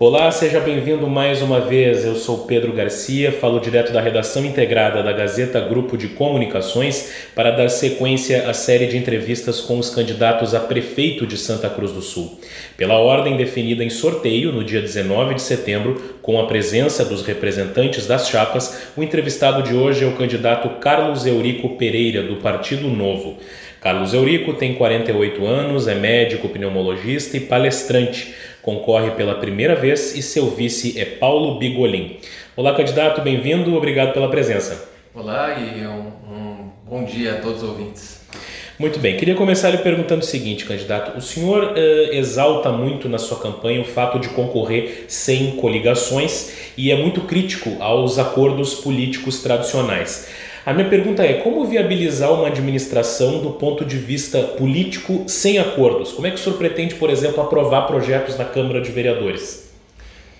Olá, seja bem-vindo mais uma vez. Eu sou Pedro Garcia, falo direto da redação integrada da Gazeta Grupo de Comunicações para dar sequência à série de entrevistas com os candidatos a prefeito de Santa Cruz do Sul. Pela ordem definida em sorteio no dia 19 de setembro, com a presença dos representantes das chapas, o entrevistado de hoje é o candidato Carlos Eurico Pereira, do Partido Novo. Carlos Eurico tem 48 anos, é médico pneumologista e palestrante concorre pela primeira vez e seu vice é Paulo Bigolin. Olá, candidato, bem-vindo, obrigado pela presença. Olá e um, um bom dia a todos os ouvintes. Muito bem, queria começar lhe perguntando o seguinte, candidato: o senhor eh, exalta muito na sua campanha o fato de concorrer sem coligações e é muito crítico aos acordos políticos tradicionais. A minha pergunta é: como viabilizar uma administração do ponto de vista político sem acordos? Como é que o senhor pretende, por exemplo, aprovar projetos na Câmara de Vereadores?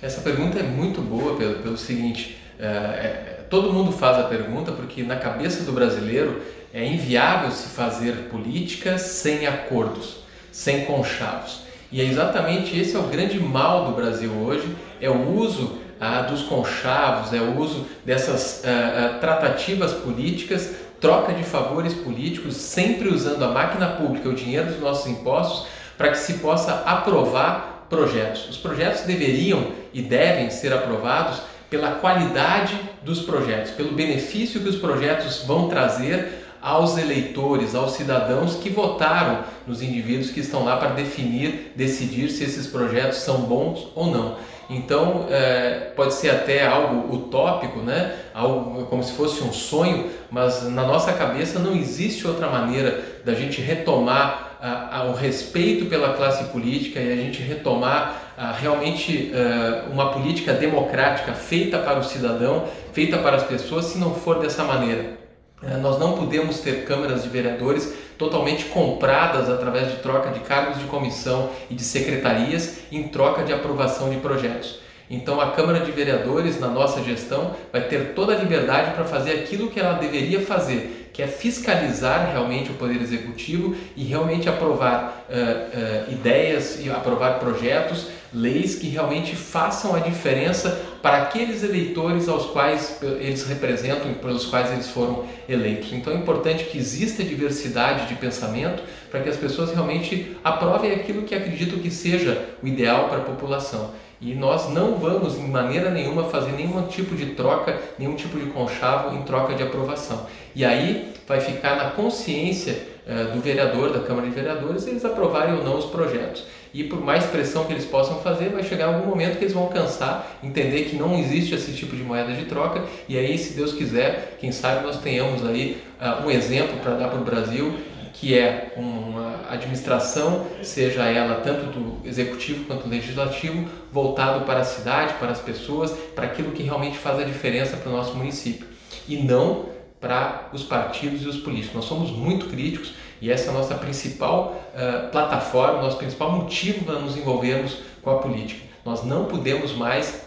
Essa pergunta é muito boa pelo, seguinte: é, é, todo mundo faz a pergunta porque na cabeça do brasileiro é inviável se fazer política sem acordos, sem conchavos. E é exatamente esse é o grande mal do Brasil hoje, é o uso ah, dos conchavos, é o uso dessas ah, ah, tratativas políticas, troca de favores políticos, sempre usando a máquina pública, o dinheiro dos nossos impostos, para que se possa aprovar projetos. Os projetos deveriam e devem ser aprovados pela qualidade dos projetos, pelo benefício que os projetos vão trazer aos eleitores, aos cidadãos que votaram nos indivíduos que estão lá para definir, decidir se esses projetos são bons ou não. Então, é, pode ser até algo utópico, né? algo como se fosse um sonho, mas na nossa cabeça não existe outra maneira da gente retomar a, a, o respeito pela classe política e a gente retomar a, realmente é, uma política democrática feita para o cidadão, feita para as pessoas, se não for dessa maneira. É, nós não podemos ter câmaras de vereadores totalmente compradas através de troca de cargos de comissão e de secretarias em troca de aprovação de projetos. Então a Câmara de Vereadores, na nossa gestão, vai ter toda a liberdade para fazer aquilo que ela deveria fazer, que é fiscalizar realmente o Poder Executivo e realmente aprovar uh, uh, ideias e aprovar projetos, leis que realmente façam a diferença para aqueles eleitores aos quais eles representam e pelos quais eles foram eleitos. Então é importante que exista diversidade de pensamento para que as pessoas realmente aprovem aquilo que acreditam que seja o ideal para a população. E nós não vamos, em maneira nenhuma, fazer nenhum tipo de troca, nenhum tipo de conchavo em troca de aprovação. E aí vai ficar na consciência eh, do vereador, da Câmara de Vereadores, eles aprovarem ou não os projetos. E por mais pressão que eles possam fazer, vai chegar algum momento que eles vão cansar, entender que não existe esse tipo de moeda de troca. E aí, se Deus quiser, quem sabe nós tenhamos aí uh, um exemplo para dar para o Brasil que é uma administração, seja ela tanto do executivo quanto do legislativo, voltado para a cidade, para as pessoas, para aquilo que realmente faz a diferença para o nosso município e não para os partidos e os políticos. Nós somos muito críticos e essa é a nossa principal uh, plataforma, nosso principal motivo para nos envolvermos com a política. Nós não podemos mais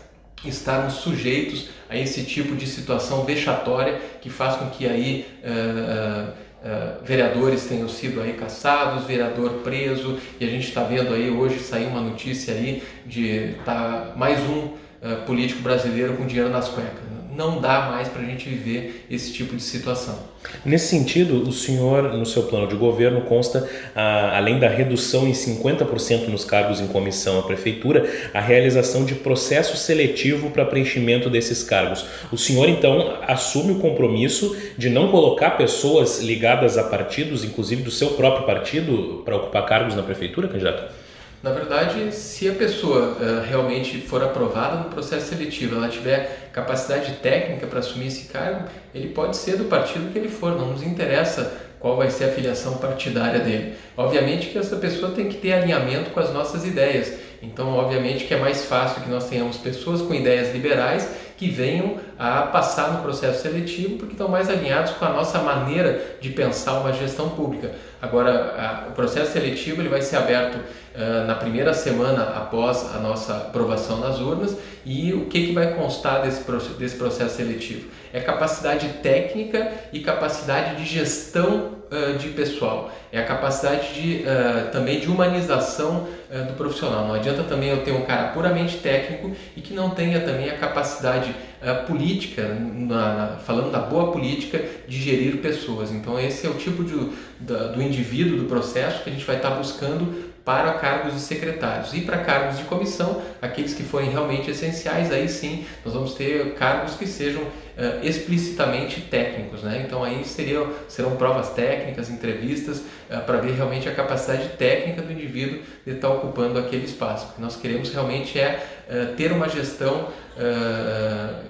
estarmos sujeitos a esse tipo de situação vexatória que faz com que aí uh, uh, vereadores tenham sido aí caçados, vereador preso, e a gente está vendo aí hoje sair uma notícia aí de tá mais um uh, político brasileiro com dinheiro nas cuecas não dá mais para a gente viver esse tipo de situação. Nesse sentido, o senhor, no seu plano de governo, consta, ah, além da redução em 50% nos cargos em comissão à prefeitura, a realização de processo seletivo para preenchimento desses cargos. O senhor, então, assume o compromisso de não colocar pessoas ligadas a partidos, inclusive do seu próprio partido, para ocupar cargos na prefeitura, candidato? Na verdade, se a pessoa uh, realmente for aprovada no processo seletivo, ela tiver capacidade técnica para assumir esse cargo, ele pode ser do partido que ele for, não nos interessa qual vai ser a filiação partidária dele. Obviamente que essa pessoa tem que ter alinhamento com as nossas ideias. Então, obviamente que é mais fácil que nós tenhamos pessoas com ideias liberais que venham a passar no processo seletivo porque estão mais alinhados com a nossa maneira de pensar uma gestão pública. Agora, a, o processo seletivo ele vai ser aberto uh, na primeira semana após a nossa aprovação nas urnas e o que, que vai constar desse, desse processo seletivo? É capacidade técnica e capacidade de gestão uh, de pessoal, é a capacidade de, uh, também de humanização uh, do profissional. Não adianta também eu ter um cara puramente técnico e que não tenha também a capacidade uh, política, na, na, falando da boa política, de gerir pessoas. Então esse é o tipo de, da, do indivíduo, do processo que a gente vai estar buscando para cargos de secretários. E para cargos de comissão, aqueles que forem realmente essenciais, aí sim nós vamos ter cargos que sejam uh, explicitamente técnicos. Né? Então aí seriam, serão provas técnicas, entrevistas, uh, para ver realmente a capacidade técnica do indivíduo de estar ocupando aquele espaço. O que nós queremos realmente é uh, ter uma gestão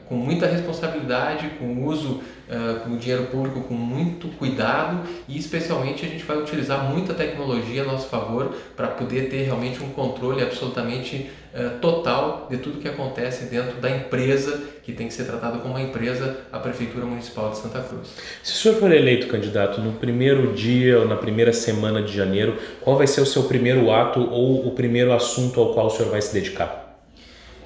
com muita responsabilidade, com uso uh, com o dinheiro público com muito cuidado e especialmente a gente vai utilizar muita tecnologia a nosso favor para poder ter realmente um controle absolutamente uh, total de tudo que acontece dentro da empresa que tem que ser tratada como uma empresa a Prefeitura Municipal de Santa Cruz. Se o senhor for eleito candidato no primeiro dia ou na primeira semana de janeiro, qual vai ser o seu primeiro ato ou o primeiro assunto ao qual o senhor vai se dedicar?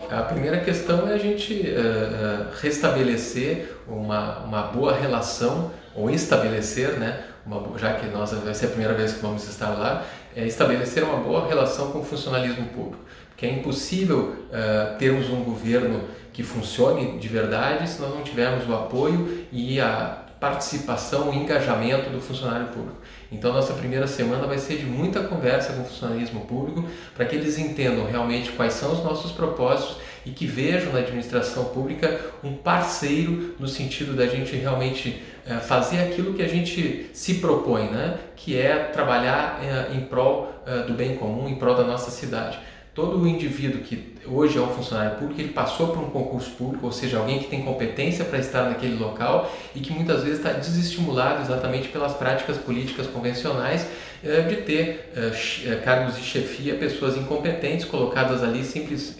A primeira questão é a gente uh, restabelecer uma, uma boa relação, ou estabelecer, né, uma, já que nós vai ser a primeira vez que vamos estar lá, é estabelecer uma boa relação com o funcionalismo público. Porque é impossível uh, termos um governo que funcione de verdade se nós não tivermos o apoio e a participação, o engajamento do funcionário público. Então, nossa primeira semana vai ser de muita conversa com o funcionalismo público para que eles entendam realmente quais são os nossos propósitos e que vejam na administração pública um parceiro no sentido da gente realmente é, fazer aquilo que a gente se propõe, né? que é trabalhar é, em prol é, do bem comum, em prol da nossa cidade todo o indivíduo que hoje é um funcionário público, ele passou por um concurso público, ou seja, alguém que tem competência para estar naquele local e que muitas vezes está desestimulado exatamente pelas práticas políticas convencionais eh, de ter eh, eh, cargos de chefia, pessoas incompetentes colocadas ali simples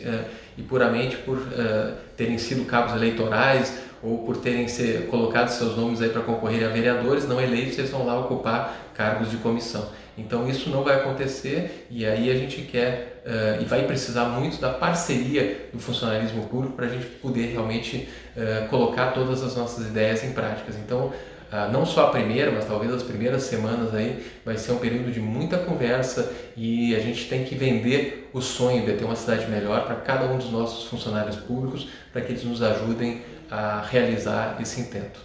e puramente por terem sido cabos eleitorais ou por terem ser colocado seus nomes aí para concorrer a vereadores não eleitos, eles vão lá ocupar cargos de comissão. Então isso não vai acontecer e aí a gente quer uh, e vai precisar muito da parceria do funcionalismo público para a gente poder realmente uh, colocar todas as nossas ideias em práticas. Então uh, não só a primeira, mas talvez as primeiras semanas aí vai ser um período de muita conversa e a gente tem que vender o sonho de ter uma cidade melhor para cada um dos nossos funcionários públicos para que eles nos ajudem a realizar esse intento.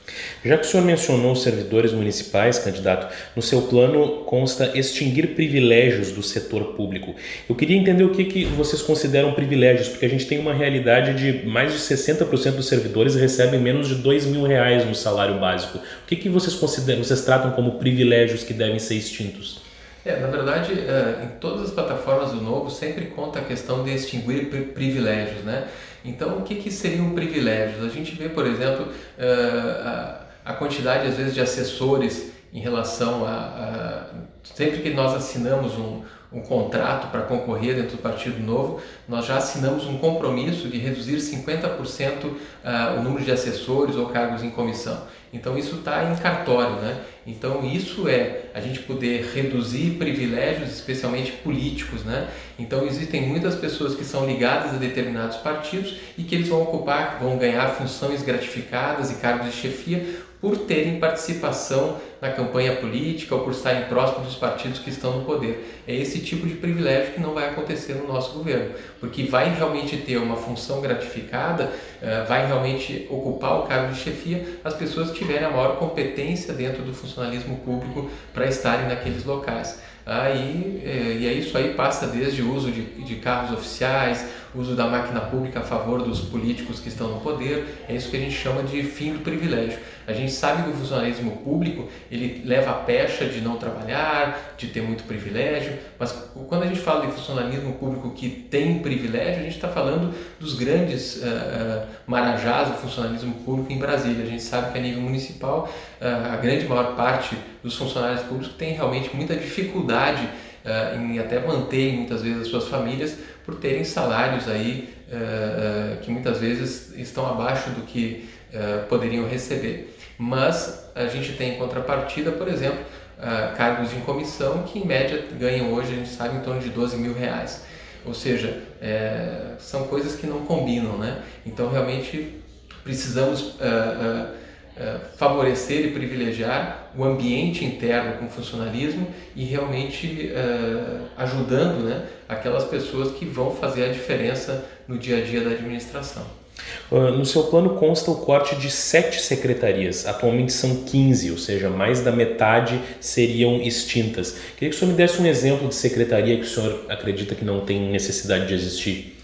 Já que o senhor mencionou os servidores municipais, candidato, no seu plano consta extinguir privilégios do setor público. Eu queria entender o que, que vocês consideram privilégios, porque a gente tem uma realidade de mais de 60% dos servidores recebem menos de dois mil reais no salário básico. O que, que vocês consideram, vocês tratam como privilégios que devem ser extintos? É, na verdade, é, em todas as plataformas do Novo sempre conta a questão de extinguir privilégios, né? Então, o que, que seriam privilégios? A gente vê, por exemplo, uh, a, quantidade, às vezes, de assessores em relação a, a sempre que nós assinamos um, um contrato para concorrer dentro do Partido Novo, nós já assinamos um compromisso de reduzir 50% uh, o número de assessores ou cargos em comissão. Então isso está em cartório, né? Então isso é a gente poder reduzir privilégios, especialmente políticos, né? Então existem muitas pessoas que são ligadas a determinados partidos e que eles vão ocupar, vão ganhar funções gratificadas e cargos de chefia por terem participação na campanha política ou por estarem próximos dos partidos que estão no poder. É esse tipo de privilégio que não vai acontecer no nosso governo, porque vai realmente ter uma função gratificada, eh, vai realmente ocupar o cargo de chefia as pessoas que tiverem a maior competência dentro do funcionalismo público para estarem naqueles locais. Aí, é, e isso aí passa desde o uso de, de carros oficiais, uso da máquina pública a favor dos políticos que estão no poder, é isso que a gente chama de fim do privilégio. A gente sabe que o funcionalismo público ele leva a pecha de não trabalhar, de ter muito privilégio, mas quando a gente fala de funcionalismo público que tem privilégio, a gente está falando dos grandes uh, uh, marajás do funcionalismo público em Brasília. A gente sabe que a nível municipal uh, a grande maior parte dos funcionários públicos tem realmente muita dificuldade em até manter muitas vezes as suas famílias por terem salários aí que muitas vezes estão abaixo do que poderiam receber. Mas a gente tem em contrapartida, por exemplo, uh, cargos em comissão que em média ganham hoje, a gente sabe, em torno de 12 mil reais. Ou seja, é, são coisas que não combinam, né? Então realmente precisamos uh, uh, favorecer e privilegiar o ambiente interno com funcionalismo e realmente ajudando né, aquelas pessoas que vão fazer a diferença no dia a dia da administração. Ah, no seu plano consta o corte de sete secretarias, atualmente são 15, ou seja, mais da metade seriam extintas. Queria que o senhor me desse um exemplo de secretaria que o senhor acredita que não tem necessidade de existir.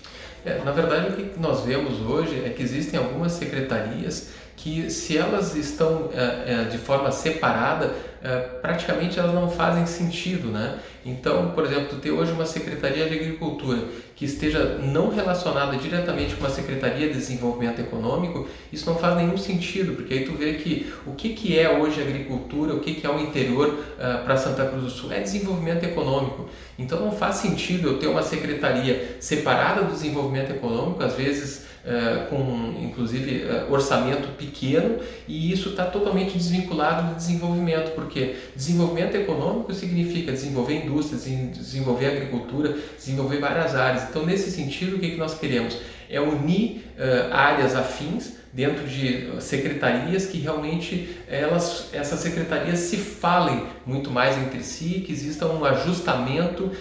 É, na verdade, o que nós vemos hoje é que existem algumas secretarias que, se elas estão é, é, de forma separada, é, praticamente elas não fazem sentido, né? Então, por exemplo, ter hoje uma Secretaria de Agricultura que esteja não relacionada diretamente com uma Secretaria de Desenvolvimento Econômico, isso não faz nenhum sentido, porque aí tu vê que o que, que é hoje agricultura, o que, que é o interior uh, para Santa Cruz do Sul, é desenvolvimento econômico. Então não faz sentido eu ter uma secretaria separada do desenvolvimento econômico, às vezes uh, com inclusive uh, orçamento pequeno, e isso está totalmente desvinculado do desenvolvimento, porque desenvolvimento econômico significa desenvolver indústrias, desenvolver agricultura, desenvolver várias áreas. Então, nesse sentido, o que, que nós queremos? É unir uh, áreas afins dentro de secretarias que realmente elas, essas secretarias se falem muito mais entre si, que exista um ajustamento uh,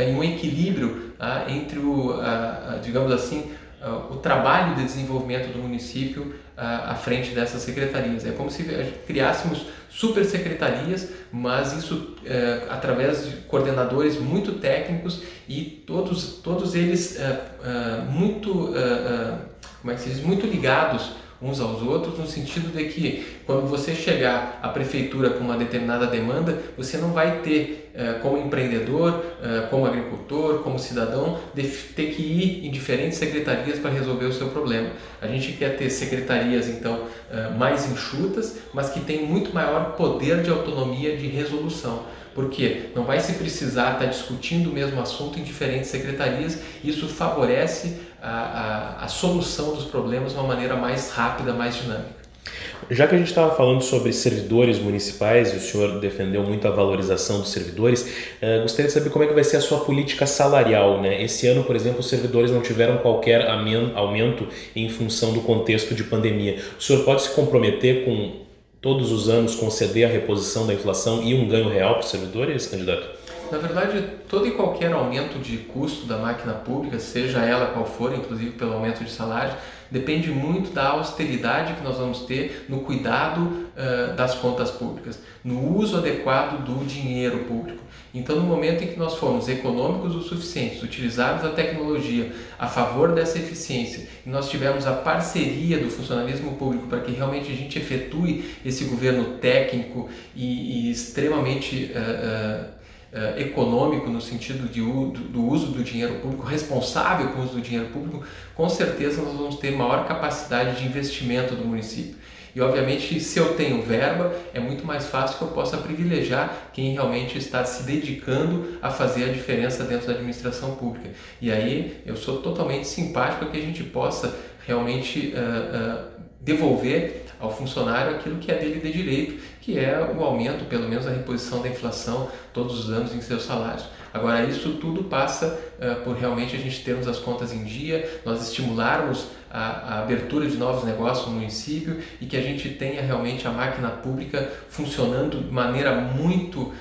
e um equilíbrio uh, entre o, uh, digamos assim, o trabalho de desenvolvimento do município à frente dessas secretarias. É como se criássemos super secretarias, mas isso é, através de coordenadores muito técnicos e todos, todos eles é, é, muito, como é que se diz, muito ligados uns aos outros, no sentido de que quando você chegar à prefeitura com uma determinada demanda, você não vai ter, eh, como empreendedor, eh, como agricultor, como cidadão, de ter que ir em diferentes secretarias para resolver o seu problema. A gente quer ter secretarias, então, eh, mais enxutas, mas que têm muito maior poder de autonomia de resolução porque não vai se precisar estar discutindo o mesmo assunto em diferentes secretarias, isso favorece a, a, a solução dos problemas de uma maneira mais rápida, mais dinâmica. Já que a gente estava falando sobre servidores municipais e o senhor defendeu muito a valorização dos servidores, uh, gostaria de saber como é que vai ser a sua política salarial. Né? Esse ano, por exemplo, os servidores não tiveram qualquer aumento em função do contexto de pandemia. O senhor pode se comprometer com todos os anos conceder a reposição da inflação e um ganho real para os servidores, candidato? Na verdade, todo e qualquer aumento de custo da máquina pública, seja ela qual for, inclusive pelo aumento de salário, depende muito da austeridade que nós vamos ter no cuidado uh, das contas públicas, no uso adequado do dinheiro público. Então, no momento em que nós formos econômicos o suficiente, utilizarmos a tecnologia a favor dessa eficiência e nós tivermos a parceria do funcionalismo público para que realmente a gente efetue esse governo técnico e, e extremamente uh, uh, Uh, econômico no sentido de, do, do, uso do dinheiro público, responsável com o uso do dinheiro público, com certeza nós vamos ter maior capacidade de investimento do município. E obviamente, se eu tenho verba, é muito mais fácil que eu possa privilegiar quem realmente está se dedicando a fazer a diferença dentro da administração pública. E aí eu sou totalmente simpático a que a gente possa realmente uh, uh, devolver ao funcionário aquilo que é dele de direito, que é o aumento, pelo menos a reposição da inflação todos os anos em seus salários. Agora, isso tudo passa uh, por realmente a gente termos as contas em dia, nós estimularmos a, a, abertura de novos negócios no município e que a gente tenha realmente a máquina pública funcionando de maneira muito uh,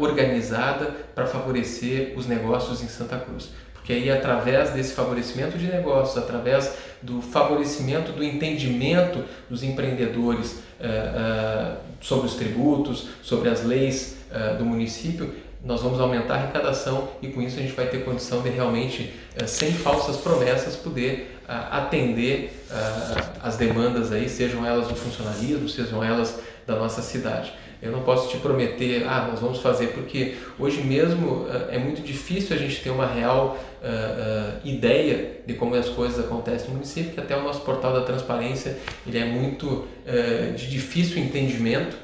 organizada para favorecer os negócios em Santa Cruz. Porque aí, através desse favorecimento de negócios, através do favorecimento do entendimento dos empreendedores sobre os tributos, sobre as leis do município, nós vamos aumentar a arrecadação e com isso a gente vai ter condição de realmente, eh, sem falsas promessas, poder atender as demandas aí, sejam elas do funcionalismo, sejam elas da nossa cidade. Eu não posso te prometer, ah, nós vamos fazer, porque hoje mesmo ah, é muito difícil a gente ter uma real ideia de como as coisas acontecem no município, que até o nosso portal da transparência ele é muito de difícil entendimento,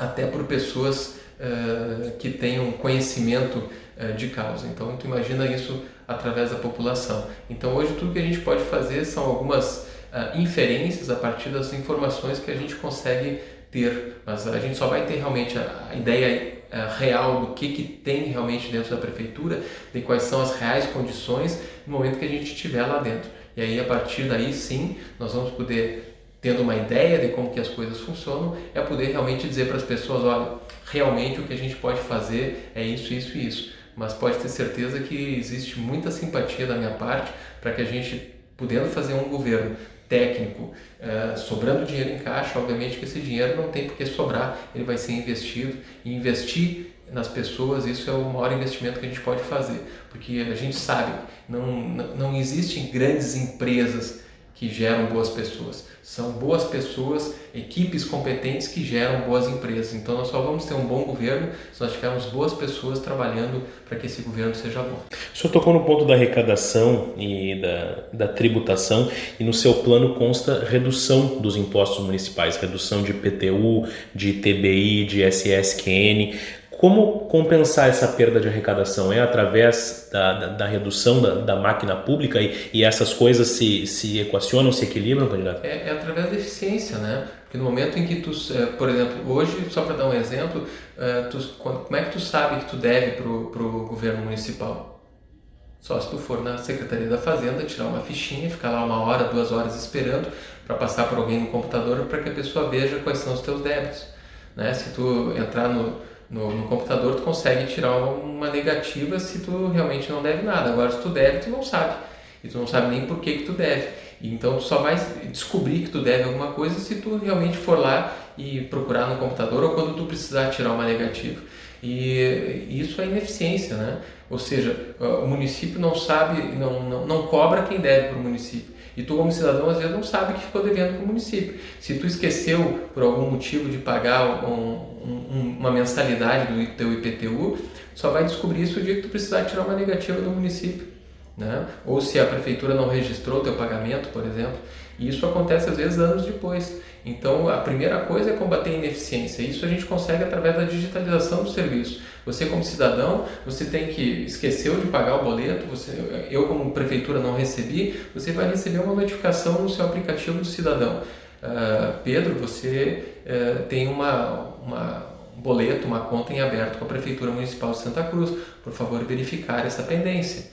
até por pessoas uh, que tenham conhecimento uh, de causa. Então, tu imagina isso através da população. Então, hoje tudo que a gente pode fazer são algumas uh, inferências a partir das informações que a gente consegue ter, mas a gente só vai ter realmente a, a ideia real do que, que tem realmente dentro da prefeitura, de quais são as reais condições no momento que a gente estiver lá dentro. E aí, a partir daí, sim, nós vamos poder tendo uma ideia de como que as coisas funcionam, é poder realmente dizer para as pessoas, olha, realmente o que a gente pode fazer é isso, isso e isso. Mas pode ter certeza que existe muita simpatia da minha parte para que a gente, podendo fazer um governo técnico, uh, sobrando dinheiro em caixa, obviamente que esse dinheiro não tem por que sobrar, ele vai ser investido. E investir nas pessoas, isso é o maior investimento que a gente pode fazer, porque a gente sabe, não, não existem grandes empresas que geram boas pessoas. São boas pessoas, equipes competentes que geram boas empresas. Então nós só vamos ter um bom governo se nós tivermos boas pessoas trabalhando para que esse governo seja bom. O senhor tocou no ponto da arrecadação e da, da tributação e no seu plano consta redução dos impostos municipais, redução de IPTU, de TBI, de SSQN. Como compensar essa perda de arrecadação? É através da, da, da redução da, da, máquina pública e, e, essas coisas se, se equacionam, se equilibram, candidato? É, é, através da eficiência, né? Porque no momento em que tu, é, por exemplo, hoje, só para dar um exemplo, é, tu, como é que tu sabe que tu deve para o governo municipal? Só se tu for na Secretaria da Fazenda, tirar uma fichinha, ficar lá uma hora, duas horas esperando para passar por alguém no computador para que a pessoa veja quais são os teus débitos. Né? Se tu entrar no no, no, computador tu consegue tirar uma, negativa se tu realmente não deve nada. Agora, se tu deve, tu não sabe. E tu não sabe nem por que, que tu deve. Então, tu só vai descobrir que tu deve alguma coisa se tu realmente for lá e procurar no computador ou quando tu precisar tirar uma negativa. E isso é ineficiência, né? Ou seja, o município não sabe, não, não, não cobra quem deve para o município. E tu, como cidadão, às vezes não sabe que ficou devendo para o município. Se tu esqueceu, por algum motivo, de pagar um, um, uma mensalidade do teu IPTU, só vai descobrir isso o dia que tu precisar tirar uma negativa do município. Né? Ou se a prefeitura não registrou o teu pagamento, por exemplo. E isso acontece às vezes anos depois. Então, a primeira coisa é combater a ineficiência. Isso a gente consegue através da digitalização do serviço. Você, como cidadão, você tem que esqueceu de pagar o boleto. Você, eu, como prefeitura, não recebi. Você vai receber uma notificação no seu aplicativo do cidadão. Uh, Pedro, você uh, tem uma, uma, um boleto, uma conta em aberto com a Prefeitura Municipal de Santa Cruz. Por favor, verificar essa pendência.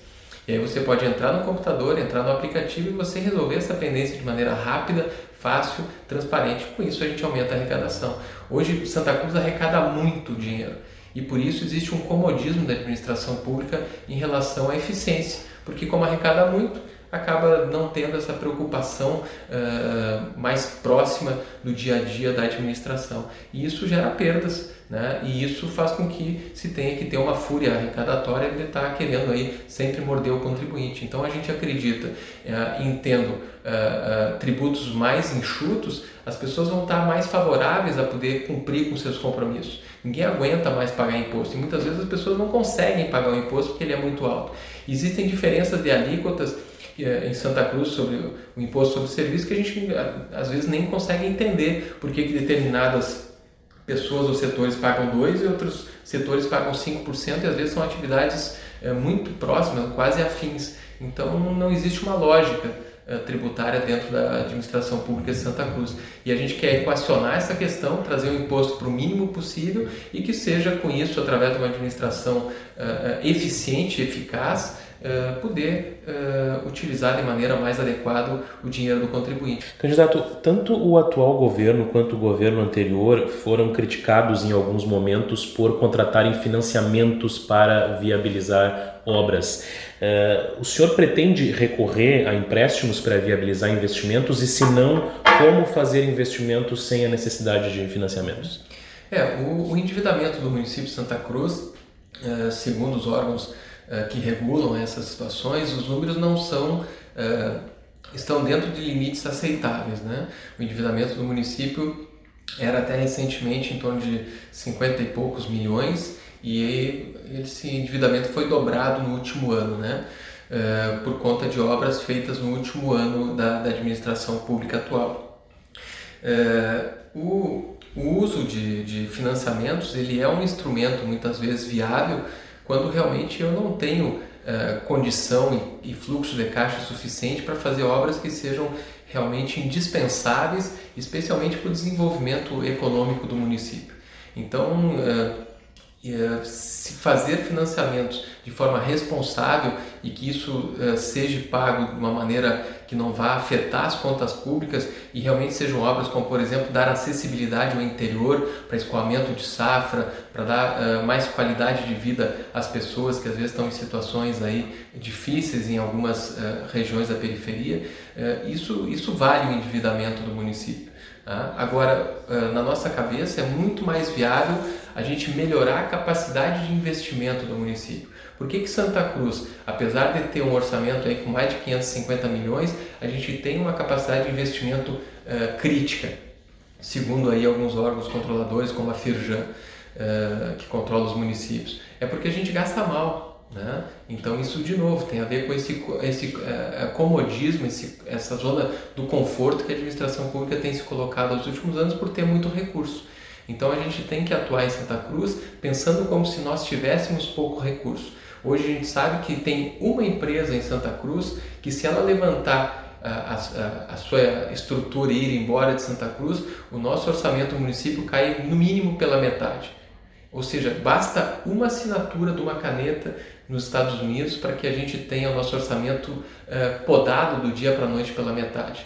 E aí você pode entrar no computador, entrar no aplicativo e você resolver essa pendência de maneira rápida, fácil, transparente. Com isso a gente aumenta a arrecadação. Hoje Santa Cruz arrecada muito dinheiro e por isso existe um comodismo da administração pública em relação à eficiência, porque como arrecada muito, acaba não tendo essa preocupação uh, mais próxima do dia a dia da administração. E isso gera perdas, né? e isso faz com que se tenha que ter uma fúria arrecadatória de estar querendo aí sempre morder o contribuinte. Então a gente acredita, uh, em tendo uh, tributos mais enxutos, as pessoas vão estar mais favoráveis a poder cumprir com seus compromissos. Ninguém aguenta mais pagar imposto e muitas vezes as pessoas não conseguem pagar o imposto porque ele é muito alto. Existem diferenças de alíquotas é em Santa Cruz sobre o imposto sobre serviço que a gente às vezes nem consegue entender por que, determinadas pessoas ou setores pagam 2% e outros setores pagam 5% e às vezes são atividades é, muito próximas, quase afins. Então não existe uma lógica tributária dentro da administração pública de Santa Cruz. E a gente quer equacionar essa questão, trazer o imposto para o mínimo possível e que seja com isso, através de uma administração uh, eficiente, eficaz, uh, poder uh, utilizar de maneira mais adequada o dinheiro do contribuinte. Candidato, tanto o atual governo quanto o governo anterior foram criticados em alguns momentos por contratarem financiamentos para viabilizar obras. Uh, o senhor pretende recorrer a empréstimos para viabilizar investimentos e, se não, como fazer investimentos sem a necessidade de financiamentos? É, o, o endividamento do município de Santa Cruz, segundo os órgãos eh, que regulam essas situações, os números não são uh, estão dentro de limites aceitáveis. Né? O endividamento do município era até recentemente em torno de 50 e poucos milhões e esse endividamento foi dobrado no último ano, né? Uh, por conta de obras feitas no último ano da, da administração pública atual. O, o, uso de, de financiamentos ele é um instrumento muitas vezes viável quando realmente eu não tenho uh, condição e, e, fluxo de caixa suficiente para fazer obras que sejam realmente indispensáveis, especialmente para o desenvolvimento econômico do município. Então, uh, se fazer financiamentos de forma responsável e que isso uh, seja pago de uma maneira que não vá afetar as contas públicas e realmente sejam obras como, por exemplo, dar acessibilidade ao interior para escoamento de safra, para dar uh, mais qualidade de vida às pessoas que às vezes estão em situações aí difíceis em algumas regiões da periferia, isso, isso vale o endividamento do município. Tá? Agora, na nossa cabeça, é muito mais viável a gente melhorar a capacidade de investimento do município. Por que, que Santa Cruz, apesar de ter um orçamento aí com mais de 550 milhões, a gente tem uma capacidade de investimento uh, crítica, segundo aí alguns órgãos controladores como a Firjan, uh, que controla os municípios? É porque a gente gasta mal. Né? Então isso de novo tem a ver com esse, esse uh, comodismo, esse, essa zona do conforto que a administração pública tem se colocado nos últimos anos por ter muito recurso. Então a gente tem que atuar em Santa Cruz pensando como se nós tivéssemos pouco recurso. Hoje a gente sabe que tem uma empresa em Santa Cruz que se ela levantar a, a, a, sua estrutura e ir embora de Santa Cruz, o nosso orçamento do município cai no mínimo pela metade. Ou seja, basta uma assinatura de uma caneta nos Estados Unidos para que a gente tenha o nosso orçamento uh, podado do dia para a noite pela metade.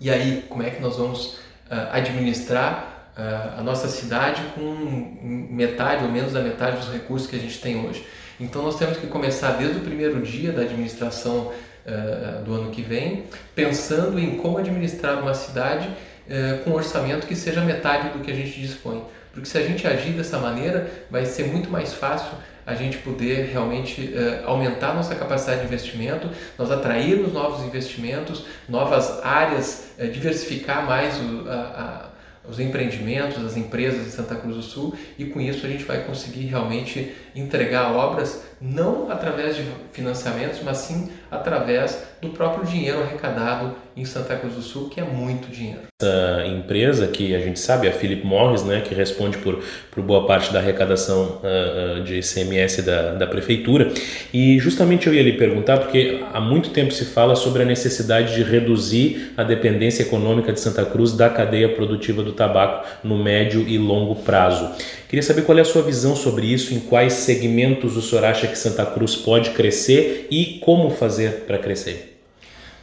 E aí, como é que nós vamos uh, administrar a nossa cidade com metade ou menos da metade dos recursos que a gente tem hoje. Então nós temos que começar desde o primeiro dia da administração uh, do ano que vem, pensando em como administrar uma cidade uh, com um orçamento que seja metade do que a gente dispõe. Porque se a gente agir dessa maneira, vai ser muito mais fácil a gente poder realmente uh, aumentar nossa capacidade de investimento, nós atrairmos novos investimentos, novas áreas, diversificar mais o, a, a os empreendimentos, as empresas de Santa Cruz do Sul e com isso a gente vai conseguir realmente entregar obras não através de financiamentos, mas sim através do próprio dinheiro arrecadado em Santa Cruz do Sul, que é muito dinheiro. Essa empresa que a gente sabe, a Philip Morris, né, que responde por, por boa parte da arrecadação uh, de ICMS da, da prefeitura. E justamente eu ia lhe perguntar, porque há muito tempo se fala sobre a necessidade de reduzir a dependência econômica de Santa Cruz da cadeia produtiva do tabaco no médio e longo prazo. Queria saber qual é a sua visão sobre isso, em quais segmentos o senhor acha que Santa Cruz pode crescer e como fazer para crescer.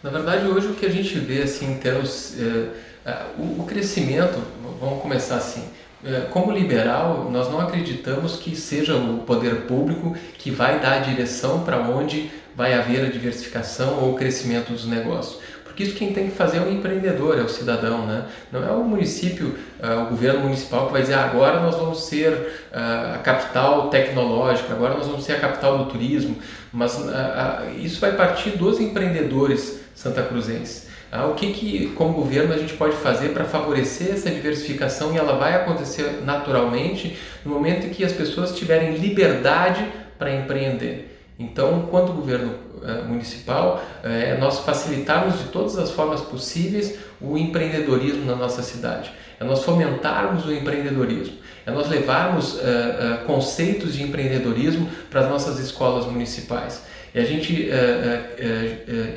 Na verdade, hoje o que a gente vê assim, em termos. É, o, o, crescimento, vamos começar assim. É, como liberal, nós não acreditamos que seja o poder público que vai dar a direção para onde vai haver a diversificação ou o crescimento dos negócios. Porque isso quem tem que fazer é o empreendedor, é o cidadão, né? Não é o município, uh, o governo municipal que vai dizer ah, agora nós vamos ser uh, a capital tecnológica, agora nós vamos ser a capital do turismo, mas uh, isso vai partir dos empreendedores Santa Cruzense. Ah, o que, que, como governo, a gente pode fazer para favorecer essa diversificação e ela vai acontecer naturalmente no momento em que as pessoas tiverem liberdade para empreender. Então, quanto governo uh, municipal, uh, é nós facilitarmos de todas as formas possíveis o empreendedorismo na nossa cidade. É nós fomentarmos o empreendedorismo. É nós levarmos uh, conceitos de empreendedorismo para as nossas escolas municipais é a gente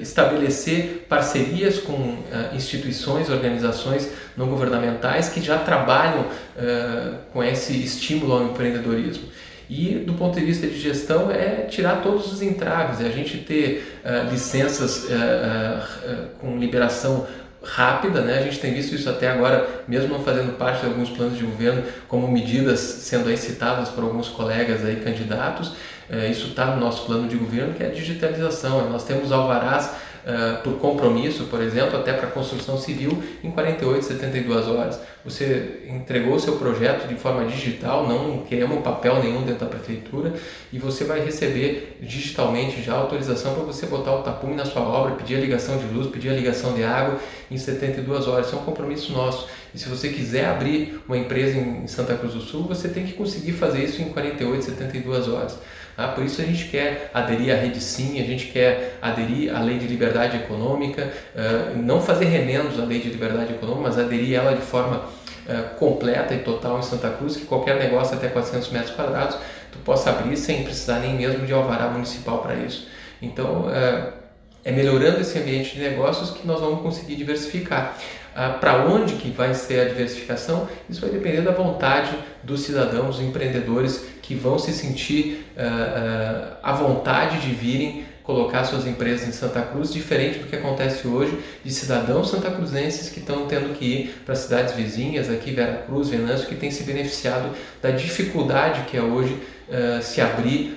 estabelecer parcerias com instituições, organizações não governamentais que já trabalham com esse estímulo ao empreendedorismo. E do ponto de vista de gestão é tirar todos os entraves, é a gente ter licenças com liberação rápida, né? A gente tem visto isso até agora, mesmo não fazendo parte de alguns planos de governo, como medidas sendo citadas por alguns colegas aí candidatos. Isso está no nosso plano de governo, que é a digitalização. Nós temos alvarás uh, por compromisso, por exemplo, até para construção civil em 48, 72 horas. Você entregou o seu projeto de forma digital, não queremos papel nenhum dentro da prefeitura e você vai receber digitalmente já autorização para você botar o tapume na sua obra, pedir a ligação de luz, pedir a ligação de água em 72 horas. Isso é um compromisso nosso. E se você quiser abrir uma empresa em Santa Cruz do Sul, você tem que conseguir fazer isso em 48, 72 horas. Tá? Por isso a gente quer aderir à rede sim, a gente quer aderir à lei de liberdade econômica, uh, não fazer remendos à lei de liberdade econômica, mas aderir ela de forma uh, completa e total em Santa Cruz, que qualquer negócio até 400 metros quadrados tu possa abrir sem precisar nem mesmo de alvará municipal para isso. Então, uh, é melhorando esse ambiente de negócios que nós vamos conseguir diversificar. Ah, Para onde que vai ser a diversificação? Isso vai depender da vontade dos cidadãos, dos empreendedores que vão se sentir uh, uh, à vontade de virem colocar suas empresas em Santa Cruz, diferente do que acontece hoje de cidadãos santacruzenses que estão tendo que ir para cidades vizinhas, aqui Vera Cruz, Venâncio, que têm se beneficiado da dificuldade que é hoje uh, se abrir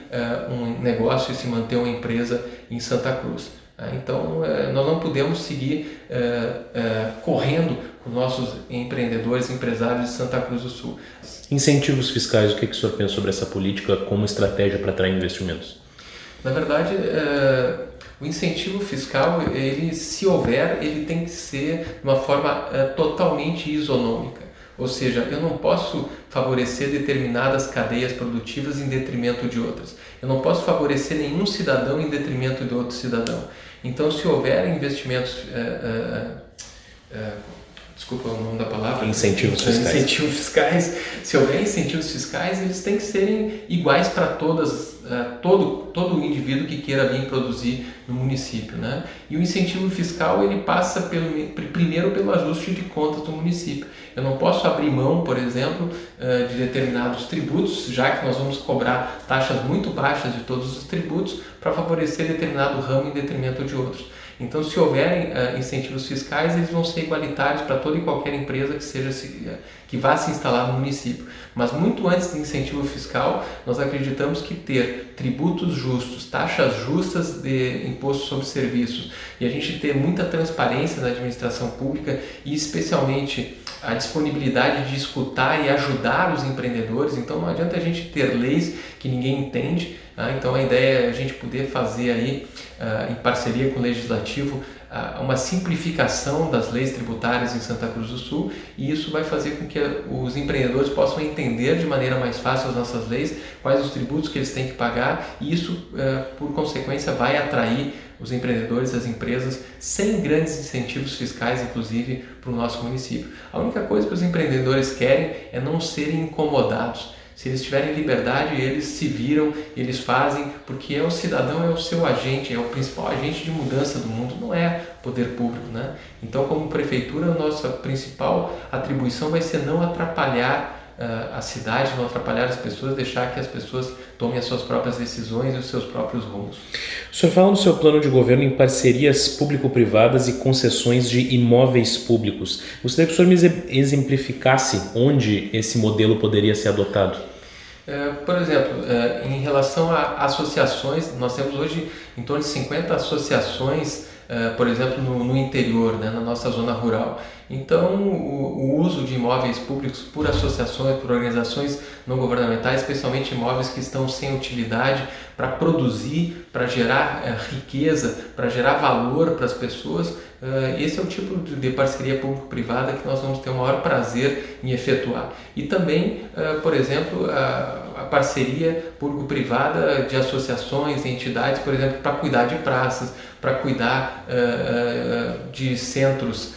um negócio e se manter uma empresa em Santa Cruz. Né? Então, eh, nós não podemos seguir eh, eh, correndo com nossos empreendedores, empresários de Santa Cruz do Sul. Incentivos fiscais, o que, que o senhor pensa sobre essa política como estratégia para atrair investimentos? Na verdade, o incentivo fiscal, ele, se houver, ele tem que ser de uma forma totalmente isonômica. Ou seja, eu não posso favorecer determinadas cadeias produtivas em detrimento de outras. Eu não posso favorecer nenhum cidadão em detrimento de outro cidadão. Então, se houver investimentos, é, é, é, desculpa o nome da palavra, incentivos fiscais. incentivos fiscais, se houver incentivos fiscais, eles têm que serem iguais para todas é, todo, todo indivíduo que queira vir produzir no município. Né? E o incentivo fiscal ele passa pelo, primeiro pelo ajuste de contas do município. Eu não posso abrir mão, por exemplo, é, de determinados tributos, já que nós vamos cobrar taxas muito baixas de todos os tributos para favorecer determinado ramo em detrimento de outros. Então, se houverem uh, incentivos fiscais, eles vão ser igualitários para toda e qualquer empresa que seja que vá se instalar no município. Mas muito antes do incentivo fiscal, nós acreditamos que ter tributos justos, taxas justas de imposto sobre serviços e a gente ter muita transparência na administração pública e especialmente a disponibilidade de escutar e ajudar os empreendedores. Então não adianta a gente ter leis que ninguém entende. Tá? Então a ideia é a gente poder fazer aí, uh, em parceria com o legislativo, uh, uma simplificação das leis tributárias em Santa Cruz do Sul e isso vai fazer com que os empreendedores possam entender de maneira mais fácil as nossas leis, quais os tributos que eles têm que pagar e isso, uh, por consequência, vai atrair os empreendedores, as empresas, sem grandes incentivos fiscais, inclusive, para o nosso município. A única coisa que os empreendedores querem é não serem incomodados. Se eles tiverem liberdade, eles se viram, eles fazem, porque é o cidadão, é o seu agente, é o principal agente de mudança do mundo, não é poder público. Né? Então, como prefeitura, a nossa principal atribuição vai ser não atrapalhar uh, a cidade, não atrapalhar as pessoas, deixar que as pessoas tomem as suas próprias decisões e os seus próprios rumos. O senhor fala no seu plano de governo em parcerias público-privadas e concessões de imóveis públicos. Gostaria que o senhor me exemplificasse onde esse modelo poderia ser adotado. Uh, por exemplo, uh, em relação a associações, nós temos hoje em torno de 50 associações uh, por exemplo, no, no interior, né, na nossa zona rural. Então, o, o, uso de imóveis públicos por associações, por organizações não governamentais, especialmente imóveis que estão sem utilidade, para produzir, para gerar uh, riqueza, para gerar valor para as pessoas, uh, esse é o tipo de parceria público-privada que nós vamos ter o maior prazer em efetuar. E também, por exemplo, a, a parceria público-privada de associações, entidades, por exemplo, para cuidar de praças, para cuidar de centros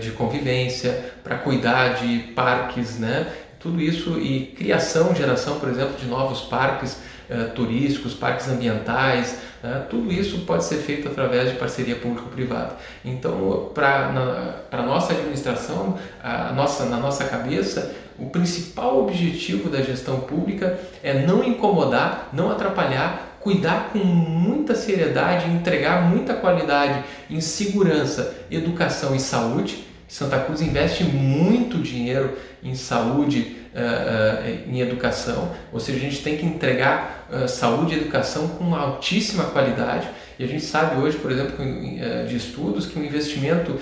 de convivência, para cuidar de parques, né? Tudo isso e criação, geração, por exemplo, de novos parques uh, turísticos, parques ambientais, uh, tudo isso pode ser feito através de parceria público-privada. Então, para a nossa administração, a nossa, na nossa cabeça, o principal objetivo da gestão pública é não incomodar, não atrapalhar, cuidar com muita seriedade, entregar muita qualidade em segurança, educação e saúde Santa Cruz investe muito dinheiro em saúde, uh, uh, em educação, ou seja, a gente tem que entregar uh, saúde e educação com altíssima qualidade. E a gente sabe hoje, por exemplo, de estudos, que um investimento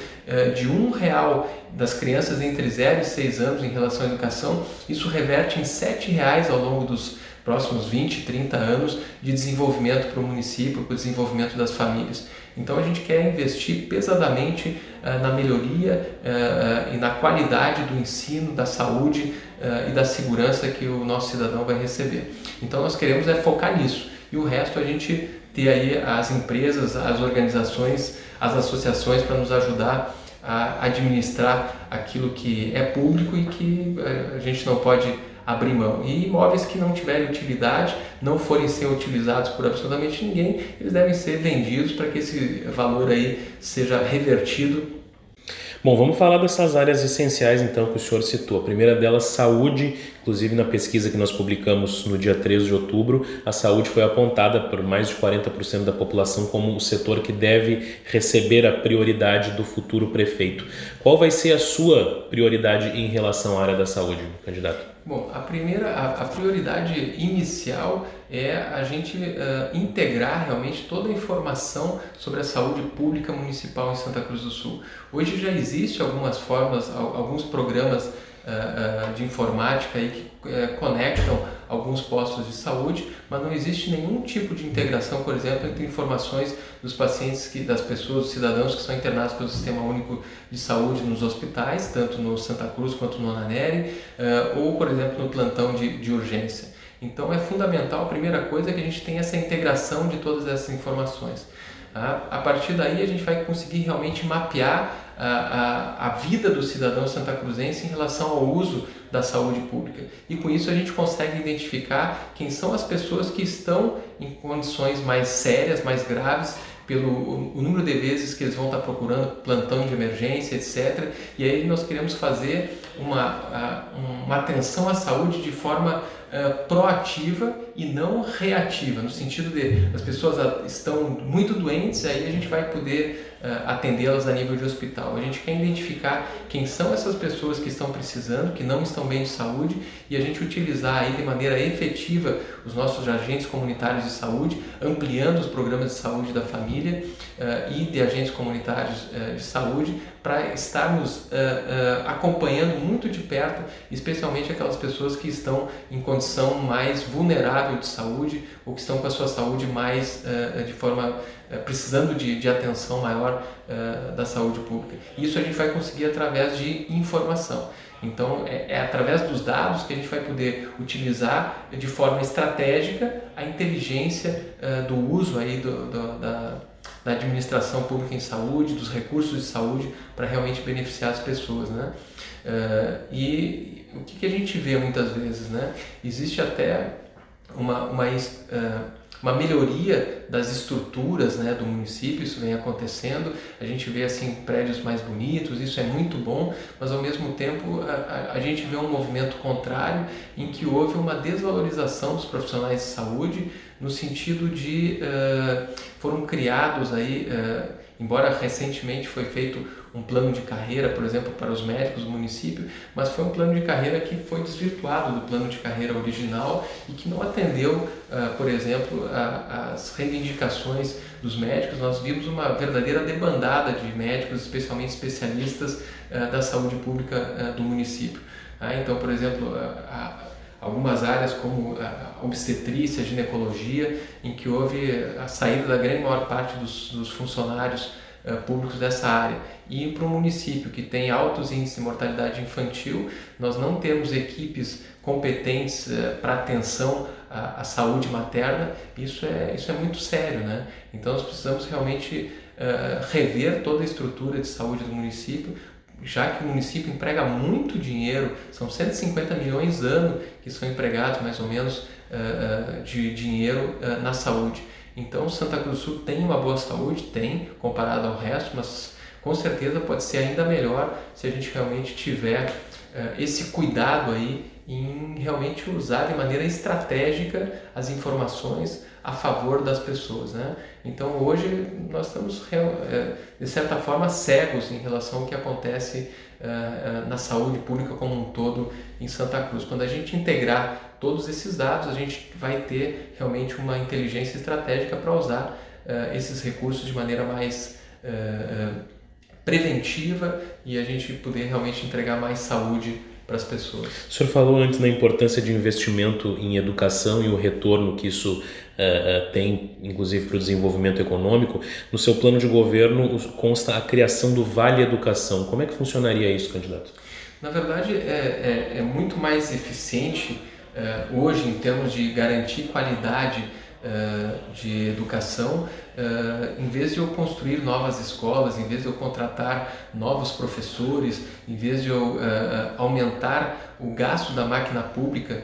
de um real das crianças entre 0 e 6 anos em relação à educação, isso reverte em sete reais ao longo dos próximos 20, 30 anos de desenvolvimento para o município, para o desenvolvimento das famílias. Então a gente quer investir pesadamente uh, na melhoria e na qualidade do ensino, da saúde e da segurança que o nosso cidadão vai receber. Então nós queremos é focar nisso e o resto a gente ter aí as empresas, as organizações, as associações para nos ajudar a administrar aquilo que é público e que a gente não pode abrir mão. E imóveis que não tiverem utilidade, não forem ser utilizados por absolutamente ninguém, eles devem ser vendidos para que esse valor aí seja revertido Bom, vamos falar dessas áreas essenciais então que o senhor citou. A primeira delas, saúde. Inclusive, na pesquisa que nós publicamos no dia 13 de outubro, a saúde foi apontada por mais de 40% da população como o setor que deve receber a prioridade do futuro prefeito. Qual vai ser a sua prioridade em relação à área da saúde, candidato? Bom, a primeira, a, a prioridade inicial é a gente uh, integrar realmente toda a informação sobre a saúde pública municipal em Santa Cruz do Sul. Hoje já existe algumas formas, alguns programas uh, uh, de informática aí que conectam alguns postos de saúde, mas não existe nenhum tipo de integração, por exemplo, entre informações dos pacientes, que, das pessoas, dos cidadãos que são internados pelo Sistema Único de Saúde nos hospitais, tanto no Santa Cruz quanto no Ananeri, ou, por exemplo, no plantão de, de urgência. Então é fundamental, a primeira coisa, é que a gente tenha essa integração de todas essas informações. A partir daí a gente vai conseguir realmente mapear a, a, a vida do cidadão santacruzense em relação ao uso da saúde pública. E com isso a gente consegue identificar quem são as pessoas que estão em condições mais sérias, mais graves, pelo o número de vezes que eles vão estar procurando plantão de emergência, etc. E aí nós queremos fazer uma, uma atenção à saúde de forma uh, proativa e não reativa, no sentido de as pessoas estão muito doentes, aí a gente vai poder atendê-las a nível de hospital. A gente quer identificar quem são essas pessoas que estão precisando, que não estão bem de saúde e a gente utilizar aí de maneira efetiva os nossos agentes comunitários de saúde, ampliando os programas de saúde da família uh, e de agentes comunitários uh, de saúde para estarmos acompanhando muito de perto, especialmente aquelas pessoas que estão em condição mais vulnerável de saúde ou que estão com a sua saúde mais de forma precisando de, de, atenção maior uh, da saúde pública. Isso a gente vai conseguir através de informação. Então, é, é, através dos dados que a gente vai poder utilizar de forma estratégica a inteligência uh, do uso aí do, do, da, da, administração pública em saúde, dos recursos de saúde, para realmente beneficiar as pessoas. Né? Uh, e o que, que, a gente vê muitas vezes? Né? Existe até uma, uma uma melhoria das estruturas né, do município, isso vem acontecendo. A gente vê assim prédios mais bonitos, isso é muito bom, mas ao mesmo tempo a, a, gente vê um movimento contrário em que houve uma desvalorização dos profissionais de saúde no sentido de uh, foram criados aí uh, embora recentemente foi feito um plano de carreira, por exemplo, para os médicos do município, mas foi um plano de carreira que foi desvirtuado do plano de carreira original e que não atendeu, uh, por exemplo, as reivindicações dos médicos. Nós vimos uma verdadeira debandada de médicos, especialmente especialistas uh, da saúde pública uh, do município. Ah, então, por exemplo, algumas áreas como a obstetrícia, a ginecologia, em que houve a saída da grande maior parte dos, dos funcionários públicos dessa área. E para um município que tem altos índices de mortalidade infantil, nós não temos equipes competentes uh, para atenção à, saúde materna, isso é, isso é muito sério. Né? Então nós precisamos realmente uh, rever toda a estrutura de saúde do município já que o município emprega muito dinheiro, são 150 milhões ano que são empregados mais ou menos de dinheiro na saúde. Então Santa Cruz do Sul tem uma boa saúde, tem comparado ao resto, mas com certeza pode ser ainda melhor se a gente realmente tiver uh, esse cuidado aí em realmente usar de maneira estratégica as informações a favor das pessoas. Né? Então hoje nós estamos é, de certa forma cegos em relação ao que acontece é, na saúde pública como um todo em Santa Cruz. Quando a gente integrar todos esses dados, a gente vai ter realmente uma inteligência estratégica para usar esses recursos de maneira mais preventiva e a gente poder realmente entregar mais saúde para as pessoas. O senhor falou antes da importância de investimento em educação e o retorno que isso uh, uh, tem, inclusive para o desenvolvimento econômico. No seu plano de governo consta a criação do Vale Educação. Como é que funcionaria isso, candidato? Na verdade, é, é, é muito mais eficiente uh, hoje em termos de garantir qualidade de educação, em vez de eu construir novas escolas, em vez de eu contratar novos professores, em vez de eu aumentar o gasto da máquina pública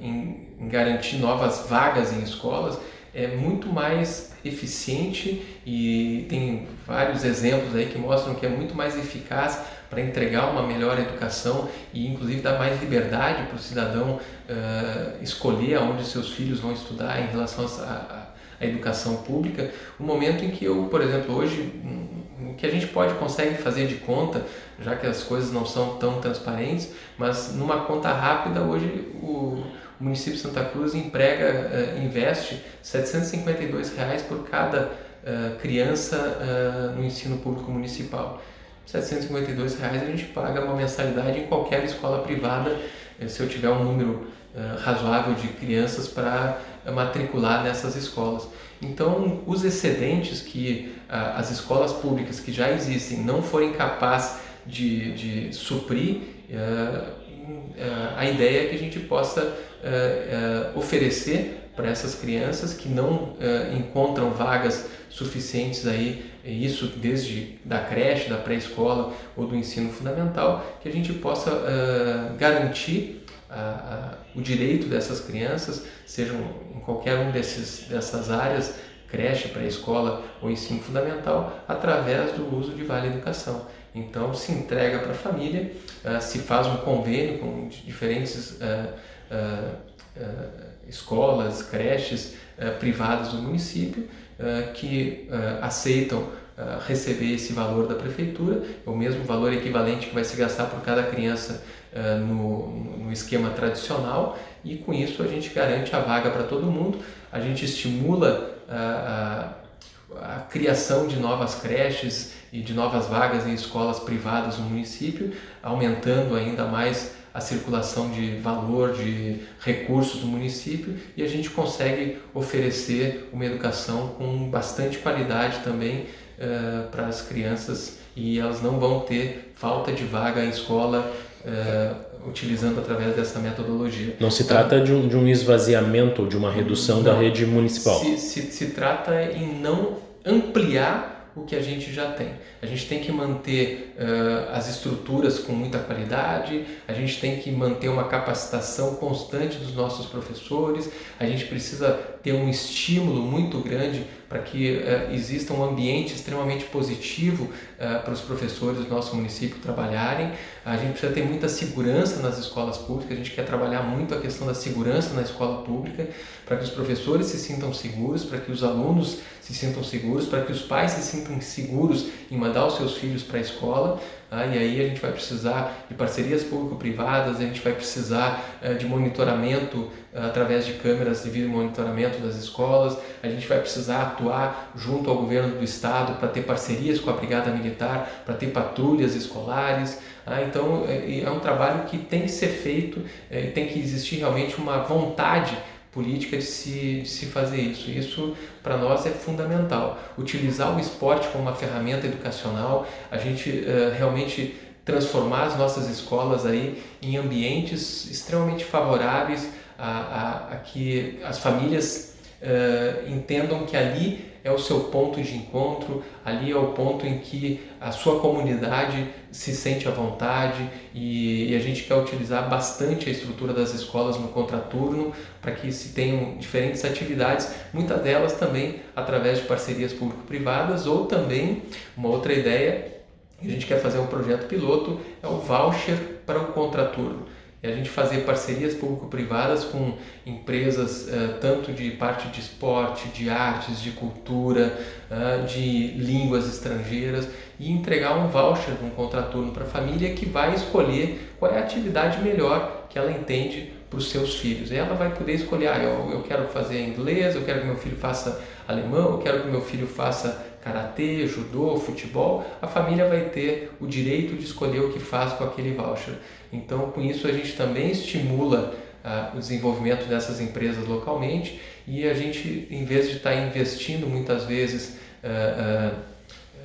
em, em garantir novas vagas em escolas, é muito mais eficiente e tem vários exemplos aí que mostram que é muito mais eficaz para entregar uma melhor educação e inclusive dar mais liberdade para o cidadão uh, escolher aonde seus filhos vão estudar em relação à educação pública, o momento em que eu, por exemplo, hoje o que a gente pode consegue fazer de conta, já que as coisas não são tão transparentes, mas numa conta rápida hoje o, o município de Santa Cruz emprega, uh, investe 752 reais por cada uh, criança uh, no ensino público municipal. 752 reais a gente paga uma mensalidade em qualquer escola privada, se eu tiver um número razoável de crianças para matricular nessas escolas. Então, os excedentes que as escolas públicas que já existem não forem capazes de, de suprir, a ideia é que a gente possa oferecer para essas crianças que não uh, encontram vagas suficientes aí, isso desde da creche, da pré-escola ou do ensino fundamental, que a gente possa garantir o direito dessas crianças, sejam em qualquer um desses, dessas áreas, creche, pré-escola ou ensino fundamental, através do uso de Vale Educação. Então se entrega para a família, se faz um convênio com diferentes uh, uh, escolas, creches uh, privadas do município que aceitam receber esse valor da prefeitura, o mesmo valor equivalente que vai se gastar por cada criança no, no esquema tradicional e com isso a gente garante a vaga para todo mundo, a gente estimula a, a, a criação de novas creches e de novas vagas em escolas privadas no município, aumentando ainda mais a circulação de valor, de recursos do município e a gente consegue oferecer uma educação com bastante qualidade também uh, para as crianças e elas não vão ter falta de vaga em escola uh, utilizando através dessa metodologia. Não se trata de um, de um esvaziamento ou de uma redução não, da rede municipal? Se, se, se trata em não ampliar o que a gente já tem. A gente tem que manter uh, as estruturas com muita qualidade, a gente tem que manter uma capacitação constante dos nossos professores, a gente precisa ter um estímulo muito grande para que uh, exista um ambiente extremamente positivo uh, para os professores do nosso município trabalharem. A gente precisa ter muita segurança nas escolas públicas, a gente quer trabalhar muito a questão da segurança na escola pública, para que os professores se sintam seguros, para que os alunos se sintam seguros, para que os pais se sintam seguros em mandar os seus filhos para a escola. Ah, e aí a gente vai precisar de parcerias público-privadas, a gente vai precisar eh, de monitoramento eh, através de câmeras de vídeo monitoramento das escolas, a gente vai precisar atuar junto ao governo do estado para ter parcerias com a Brigada Militar, para ter patrulhas escolares. Ah, então é, é um trabalho que tem que ser feito, é, tem que existir realmente uma vontade política de se, de se fazer isso. Isso para nós é fundamental. Utilizar o esporte como uma ferramenta educacional, a gente uh, realmente transformar as nossas escolas aí em ambientes extremamente favoráveis a, a, a que as famílias uh, entendam que ali é o seu ponto de encontro, ali é o ponto em que a sua comunidade se sente à vontade e, e a gente quer utilizar bastante a estrutura das escolas no contraturno para que se tenham diferentes atividades, muitas delas também através de parcerias público-privadas ou também uma outra ideia a gente quer fazer um projeto piloto é o voucher para o contraturno é a gente fazer parcerias público-privadas com empresas uh, tanto de parte de esporte, de artes, de cultura, uh, de línguas estrangeiras e entregar um voucher um contraturno para a família que vai escolher qual é a atividade melhor que ela entende para os seus filhos. Ela vai poder escolher, ah, eu, eu quero fazer inglês, eu quero que meu filho faça alemão, eu quero que meu filho faça karatê, judô, futebol, a família vai ter o direito de escolher o que faz com aquele voucher. Então, com isso, a gente também estimula uh, o desenvolvimento dessas empresas localmente e a gente, em vez de estar tá investindo muitas vezes uh, uh,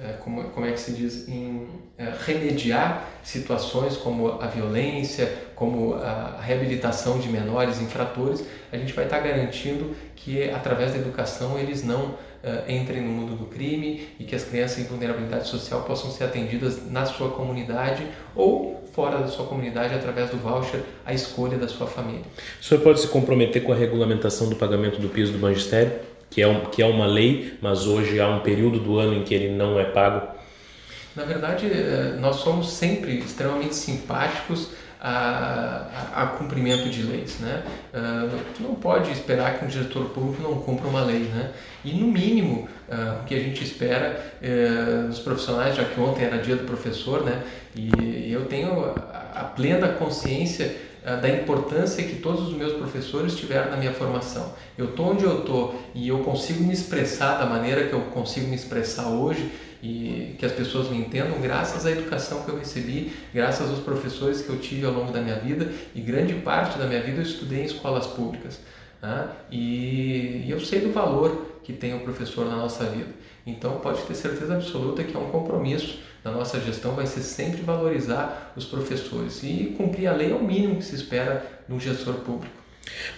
é, como, como é que se diz, em é, remediar situações como a violência, como a reabilitação de menores infratores, a gente vai estar garantindo que através da educação eles não é, entrem no mundo do crime e que as crianças em vulnerabilidade social possam ser atendidas na sua comunidade ou fora da sua comunidade através do voucher a escolha da sua família. O senhor pode se comprometer com a regulamentação do pagamento do piso do magistério? que é, um, que é uma lei, mas hoje há um período do ano em que ele não é pago? Na verdade, eh, nós somos sempre extremamente simpáticos a, a, a cumprimento de leis, né? Uh, tu não pode esperar que um gestor público não cumpra uma lei, né? E no mínimo uh, o que a gente espera uh, dos profissionais, já que ontem era dia do professor, né? E eu tenho a, plena consciência eh, da importância que todos os meus professores tiveram na minha formação. Eu estou onde eu estou e eu consigo me expressar da maneira que eu consigo me expressar hoje e que as pessoas me entendam graças à educação que eu recebi, graças aos professores que eu tive ao longo da minha vida e grande parte da minha vida eu estudei em escolas públicas. Né? E, e eu sei do valor que tem o professor na nossa vida. Então pode ter certeza absoluta que é um compromisso da nossa gestão vai ser sempre valorizar os professores e cumprir a lei é o mínimo que se espera de um gestor público.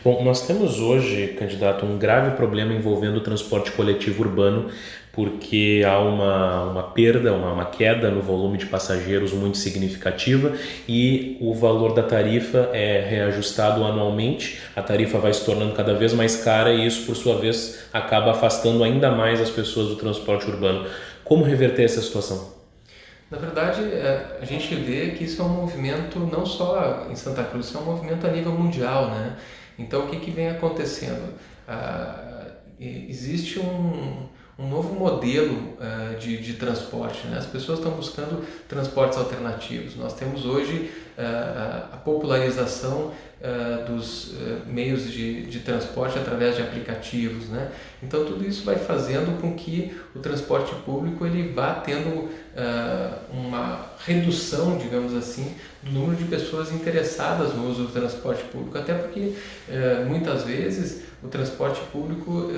Bom, nós temos hoje, candidato, um grave problema envolvendo o transporte coletivo urbano, porque há uma, uma perda, uma, uma queda no volume de passageiros muito significativa e o valor da tarifa é reajustado anualmente. A tarifa vai se tornando cada vez mais cara e isso, por sua vez, acaba afastando ainda mais as pessoas do transporte urbano. Como reverter essa situação? Na verdade, é, a gente vê que isso é um movimento não só em Santa Cruz, isso é um movimento a nível mundial, né? Então, o que, que vem acontecendo? Ah, existe um, um novo modelo uh, de, de transporte. Né? As pessoas estão buscando transportes alternativos. Nós temos hoje a popularização uh, dos meios de, de transporte através de aplicativos. Né? Então tudo isso vai fazendo com que o transporte público ele vá tendo uma redução, digamos assim, do número de pessoas interessadas no uso do transporte público, até porque muitas vezes o transporte público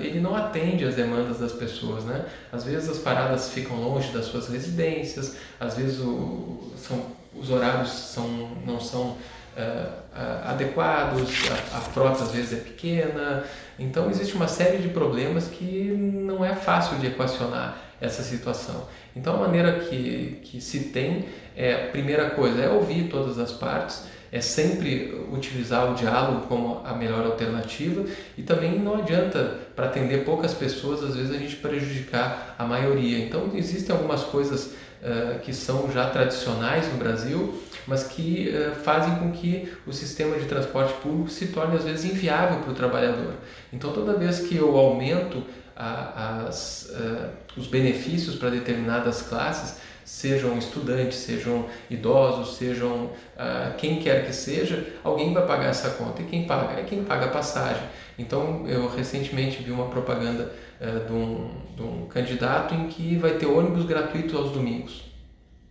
ele não atende às demandas das pessoas, né? Às vezes as paradas ficam longe das suas residências, às vezes o, são, os horários são, não são uh, adequados, a, a, frota às vezes é pequena, então existe uma série de problemas que não é fácil de equacionar essa situação. Então a maneira que, que se tem é, primeira coisa é ouvir todas as partes, é sempre utilizar o diálogo como a melhor alternativa e também não adianta para atender poucas pessoas às vezes a gente prejudicar a maioria. Então existem algumas coisas uh, que são já tradicionais no Brasil, mas que uh, fazem com que o sistema de transporte público se torne às vezes inviável para o trabalhador. Então toda vez que eu aumento a, as, uh, os benefícios para determinadas classes sejam estudantes, sejam idosos, sejam uh, quem quer que seja, alguém vai pagar essa conta. E quem paga? É quem paga a passagem. Então, eu recentemente vi uma propaganda uh, de, um, de um candidato em que vai ter ônibus gratuito aos domingos.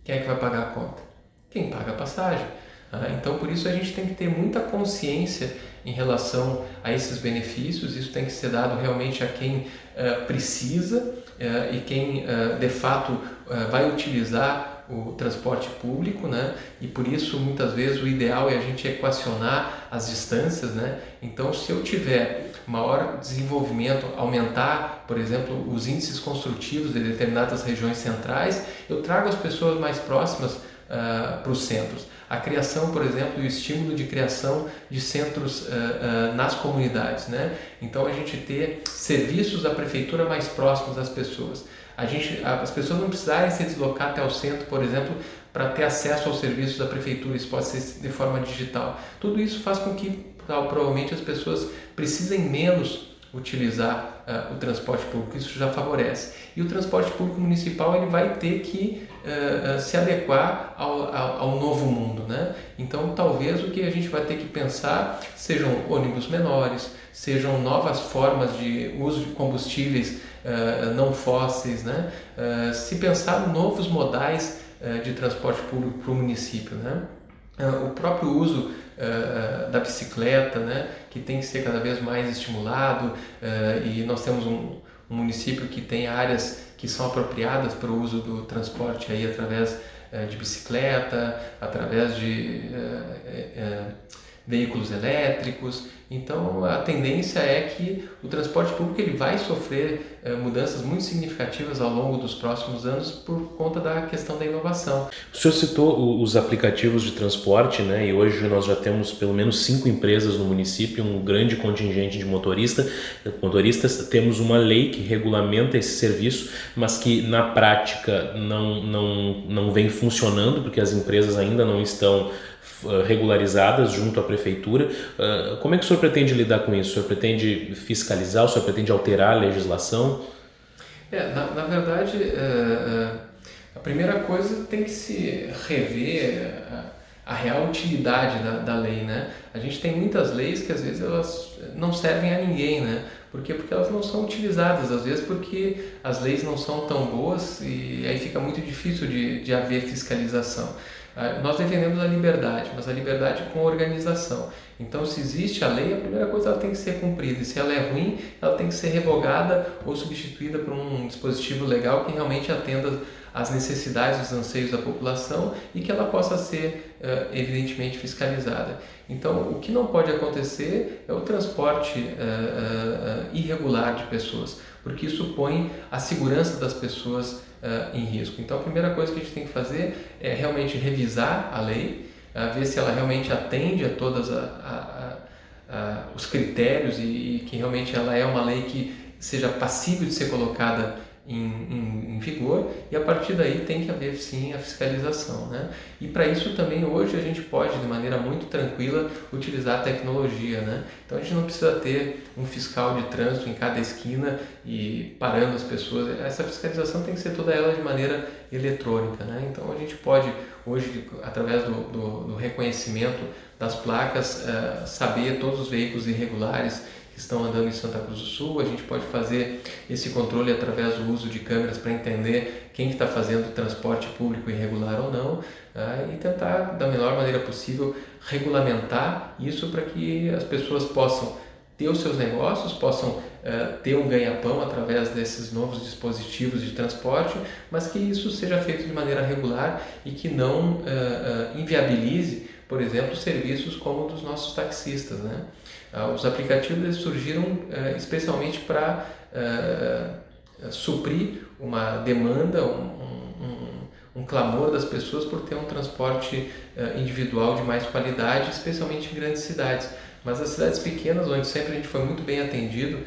Quem é que vai pagar a conta? Quem paga a passagem. Uh, então, por isso, a gente tem que ter muita consciência em relação a esses benefícios. Isso tem que ser dado realmente a quem uh, precisa uh, e quem uh, de fato vai utilizar o transporte público, né? E por isso muitas vezes o ideal é a gente equacionar as distâncias, né? Então, se eu tiver maior desenvolvimento, aumentar, por exemplo, os índices construtivos de determinadas regiões centrais, eu trago as pessoas mais próximas uh, para os centros a criação, por exemplo, e o estímulo de criação de centros uh, uh, nas comunidades. Né? Então, a gente ter serviços da prefeitura mais próximos das pessoas. A gente, as pessoas não precisarem se deslocar até o centro, por exemplo, para ter acesso aos serviços da prefeitura, isso pode ser de forma digital. Tudo isso faz com que, provavelmente, as pessoas precisem menos utilizar uh, o transporte público, isso já favorece. E o transporte público municipal ele vai ter que uh, uh, se adequar ao, ao, ao, novo mundo. Né? Então, talvez o que a gente vai ter que pensar sejam ônibus menores, sejam novas formas de uso de combustíveis não fósseis, né? se pensar novos modais de transporte público para o município. Né? o próprio uso uh, da bicicleta, né, que tem que ser cada vez mais estimulado uh, e nós temos um, um, município que tem áreas que são apropriadas para o uso do transporte aí através de bicicleta, através de veículos elétricos. Então a tendência é que o transporte público ele vai sofrer eh, mudanças muito significativas ao longo dos próximos anos por conta da questão da inovação. O senhor citou os aplicativos de transporte, né? E hoje nós já temos pelo menos cinco empresas no município, um grande contingente de motorista, motoristas. Temos uma lei que regulamenta esse serviço, mas que na prática não não não vem funcionando porque as empresas ainda não estão regularizadas junto à prefeitura. Eh, como é que o senhor pretende lidar com isso? O senhor pretende fiscalizar? O senhor pretende alterar a legislação? É, na, na verdade, é, a primeira coisa tem que se rever a, a real utilidade da, da lei, né? A gente tem muitas leis que às vezes elas não servem a ninguém, né? Por quê? Porque elas não são utilizadas, às vezes porque as leis não são tão boas e aí fica muito difícil de, de haver fiscalização. Ah, nós defendemos a liberdade, mas a liberdade com organização. Então, se existe a lei, a primeira coisa ela tem que ser cumprida. E se ela é ruim, ela tem que ser revogada ou substituída por um dispositivo legal que realmente atenda às necessidades, os anseios da população e que ela possa ser, eh, evidentemente, fiscalizada. Então, o que não pode acontecer é o transporte uh, irregular de pessoas, porque isso põe a segurança das pessoas uh, em risco. Então, a primeira coisa que a gente tem que fazer é realmente revisar a lei, ver se ela realmente atende a todos os critérios e, e que realmente ela é uma lei que seja passível de ser colocada em, em, em, vigor e a partir daí tem que haver sim a fiscalização. Né? E para isso também hoje a gente pode de maneira muito tranquila utilizar a tecnologia. Né? Então a gente não precisa ter um fiscal de trânsito em cada esquina e parando as pessoas. Essa fiscalização tem que ser toda ela de maneira eletrônica. Né? Então a gente pode hoje, através do, do, do reconhecimento das placas, uh, saber todos os veículos irregulares estão andando em Santa Cruz do Sul. A gente pode fazer esse controle através do uso de câmeras para entender quem está fazendo transporte público irregular ou não tá? e tentar, da melhor maneira possível, regulamentar isso para que as pessoas possam ter os seus negócios, possam uh, ter um ganha-pão através desses novos dispositivos de transporte, mas que isso seja feito de maneira regular e que não uh, uh, inviabilize, por exemplo, serviços como dos nossos taxistas. Né? Ah, os aplicativos surgiram eh, especialmente para eh, suprir uma demanda, um, um, um, clamor das pessoas por ter um transporte eh, individual de mais qualidade, especialmente em grandes cidades. Mas as cidades pequenas, onde sempre a gente foi muito bem atendido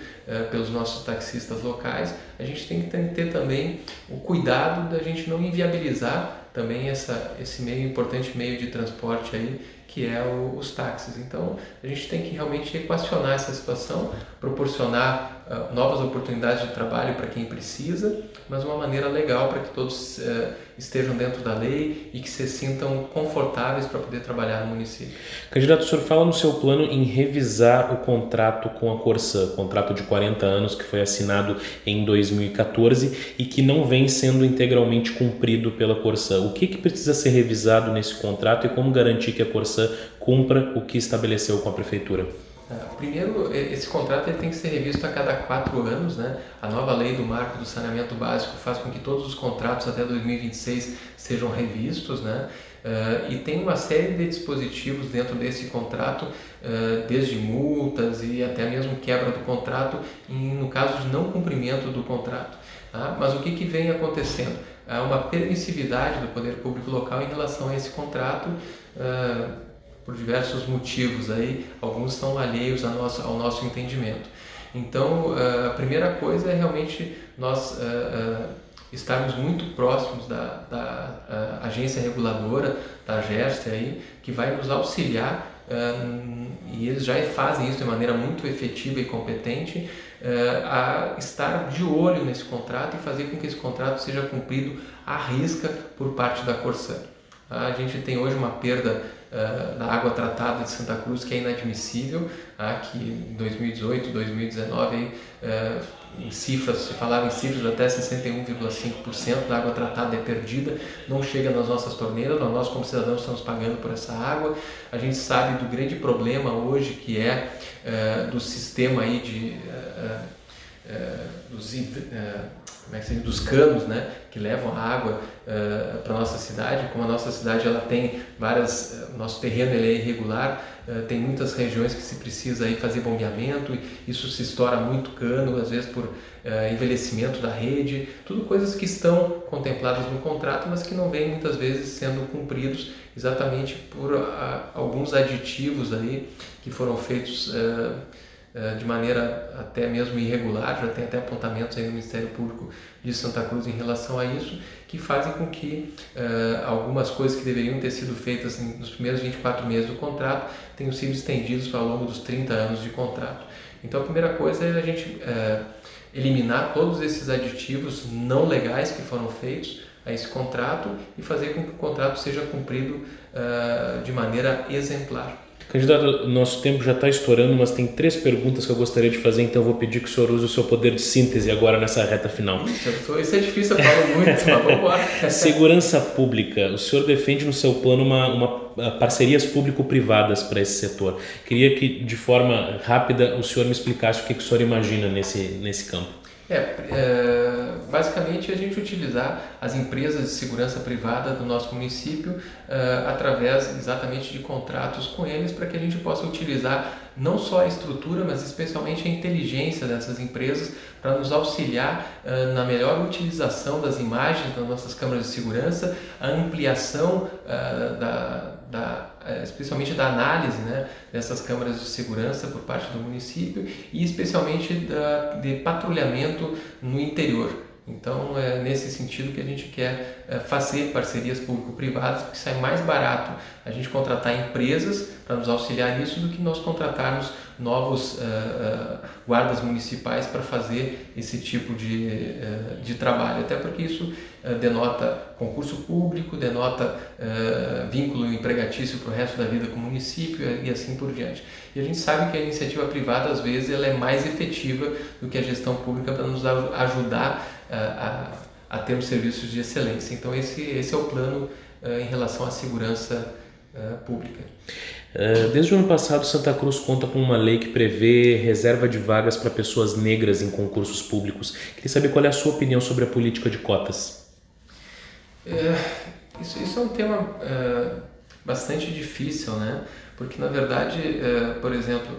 pelos nossos taxistas locais, a gente tem que ter também o cuidado da gente não inviabilizar também essa, esse meio importante meio de transporte aí que é o, os táxis. Então, a gente tem que realmente equacionar essa situação, proporcionar uh, novas oportunidades de trabalho para quem precisa, mas uma maneira legal para que todos uh, estejam dentro da lei e que se sintam confortáveis para poder trabalhar no município. Candidato, o senhor fala no seu plano em revisar o contrato com a Corsã, contrato de 40 anos que foi assinado em 2014 e que não vem sendo integralmente cumprido pela Corsã. O que, que precisa ser revisado nesse contrato e como garantir que a Corsã cumpra o que estabeleceu com a prefeitura? É, primeiro, esse contrato ele tem que ser revisto a cada quatro anos. Né? A nova lei do marco do saneamento básico faz com que todos os contratos até 2026 sejam revistos. Né? Uh, e tem uma série de dispositivos dentro desse contrato, uh, desde multas e até mesmo quebra do contrato, em, no caso de não cumprimento do contrato. Tá? Mas o que, que vem acontecendo? Há uma permissividade do poder público local em relação a esse contrato. Uh, por diversos motivos aí, alguns são alheios ao nosso, entendimento. Então, a primeira coisa é realmente nós estarmos muito próximos da, da agência reguladora, da GERST aí, que vai nos auxiliar e eles já fazem isso de maneira muito efetiva e competente, a estar de olho nesse contrato e fazer com que esse contrato seja cumprido à risca por parte da Corsã. A gente tem hoje uma perda da água tratada de Santa Cruz que é inadmissível, uh, que em 2018, 2019, uh, em cifras, se falava em cifras até 61,5% da água tratada é perdida, não chega nas nossas torneiras, nós como cidadãos estamos pagando por essa água. A gente sabe do grande problema hoje que é uh, do sistema aí de dos, como é que dos canos, né, que levam a água uh, para nossa cidade. Como a nossa cidade ela tem várias, nosso terreno ele é irregular, tem muitas regiões que se precisa aí fazer bombeamento. Isso se estoura muito cano, às vezes por envelhecimento da rede. Tudo coisas que estão contempladas no contrato, mas que não vêm muitas vezes sendo cumpridos exatamente por alguns aditivos aí que foram feitos eh, de maneira até mesmo irregular, já tem até apontamentos aí no Ministério Público de Santa Cruz em relação a isso, que fazem com que uh, algumas coisas que deveriam ter sido feitas nos primeiros 24 meses do contrato tenham sido estendidos ao longo dos 30 anos de contrato. Então a primeira coisa é a gente uh, eliminar todos esses aditivos não legais que foram feitos a esse contrato e fazer com que o contrato seja cumprido uh, de maneira exemplar. Candidato, nosso tempo já está estourando, mas tem três perguntas que eu gostaria de fazer, então eu vou pedir que o senhor use o seu poder de síntese agora nessa reta final. Isso é difícil, eu falo muito, mas vamos embora. Segurança pública. O senhor defende no seu plano uma, uma ah, parcerias público-privadas para esse setor. Queria que, de forma rápida, o senhor me explicasse o que, que o senhor imagina nesse, nesse campo. É, é, basicamente a gente utilizar as empresas de segurança privada do nosso município é, através exatamente de contratos com eles para que a gente possa utilizar não só a estrutura, mas especialmente a inteligência dessas empresas para nos auxiliar é, na melhor utilização das imagens das nossas câmeras de segurança, a ampliação é, da, da é, especialmente da análise né, dessas câmaras de segurança por parte do município e especialmente da, de patrulhamento no interior. Então, é nesse sentido que a gente quer é, fazer parcerias público-privadas, porque sai mais barato a gente contratar empresas para nos auxiliar nisso do que nós contratarmos novos uh, uh, guardas municipais para fazer esse tipo de, uh, de trabalho. Até porque isso denota concurso público, denota vínculo empregatício para o resto da vida com o município e assim por diante. E a gente sabe que a iniciativa privada, às vezes, ela é mais efetiva do que a gestão pública para nos ajudar a, a termos serviços de excelência. Então, esse, esse é o plano em relação à segurança pública. Eh, desde o ano passado, Santa Cruz conta com uma lei que prevê reserva de vagas para pessoas negras em concursos públicos. Queria saber qual é a sua opinião sobre a política de cotas. É, isso, isso, é um tema é, bastante difícil, né? Porque, na verdade, é, por exemplo,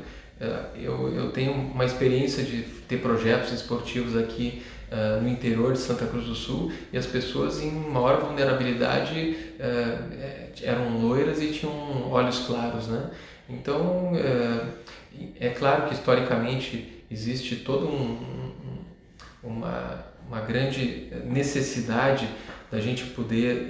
eu, eu tenho uma experiência de ter projetos esportivos aqui uh, no interior de Santa Cruz do Sul e as pessoas em maior vulnerabilidade uh, eram loiras e tinham olhos claros, né? Então, é claro que historicamente existe toda um, um, uma, uma grande necessidade da gente poder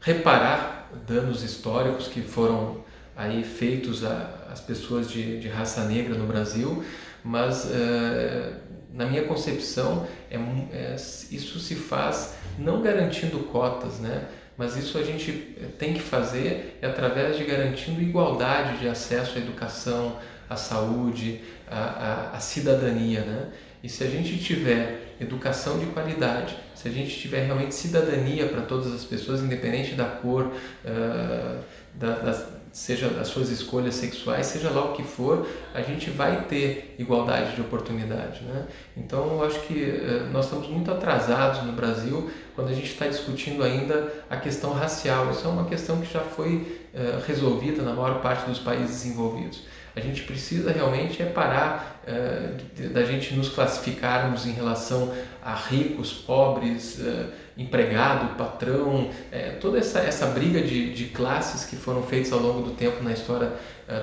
reparar danos históricos que foram aí feitos às pessoas de, de raça negra no Brasil, mas uh, na minha concepção, é, é, isso se faz não garantindo cotas, né? mas isso a gente tem que fazer através de garantindo igualdade de acesso à educação, à saúde, à, à, à cidadania. Né? E se a gente tiver educação de qualidade, se a gente tiver realmente cidadania para todas as pessoas, independente da cor, uh, da, das, seja as suas escolhas sexuais, seja lá o que for, a gente vai ter igualdade de oportunidade. Né? Então, eu acho que uh, nós estamos muito atrasados no Brasil quando a gente está discutindo ainda a questão racial. Isso é uma questão que já foi uh, resolvida na maior parte dos países desenvolvidos. A gente precisa realmente é parar uh, da gente nos classificarmos em relação a ricos, pobres, uh, empregado, patrão, uh, toda essa, essa briga de, de classes que foram feitas ao longo do tempo na história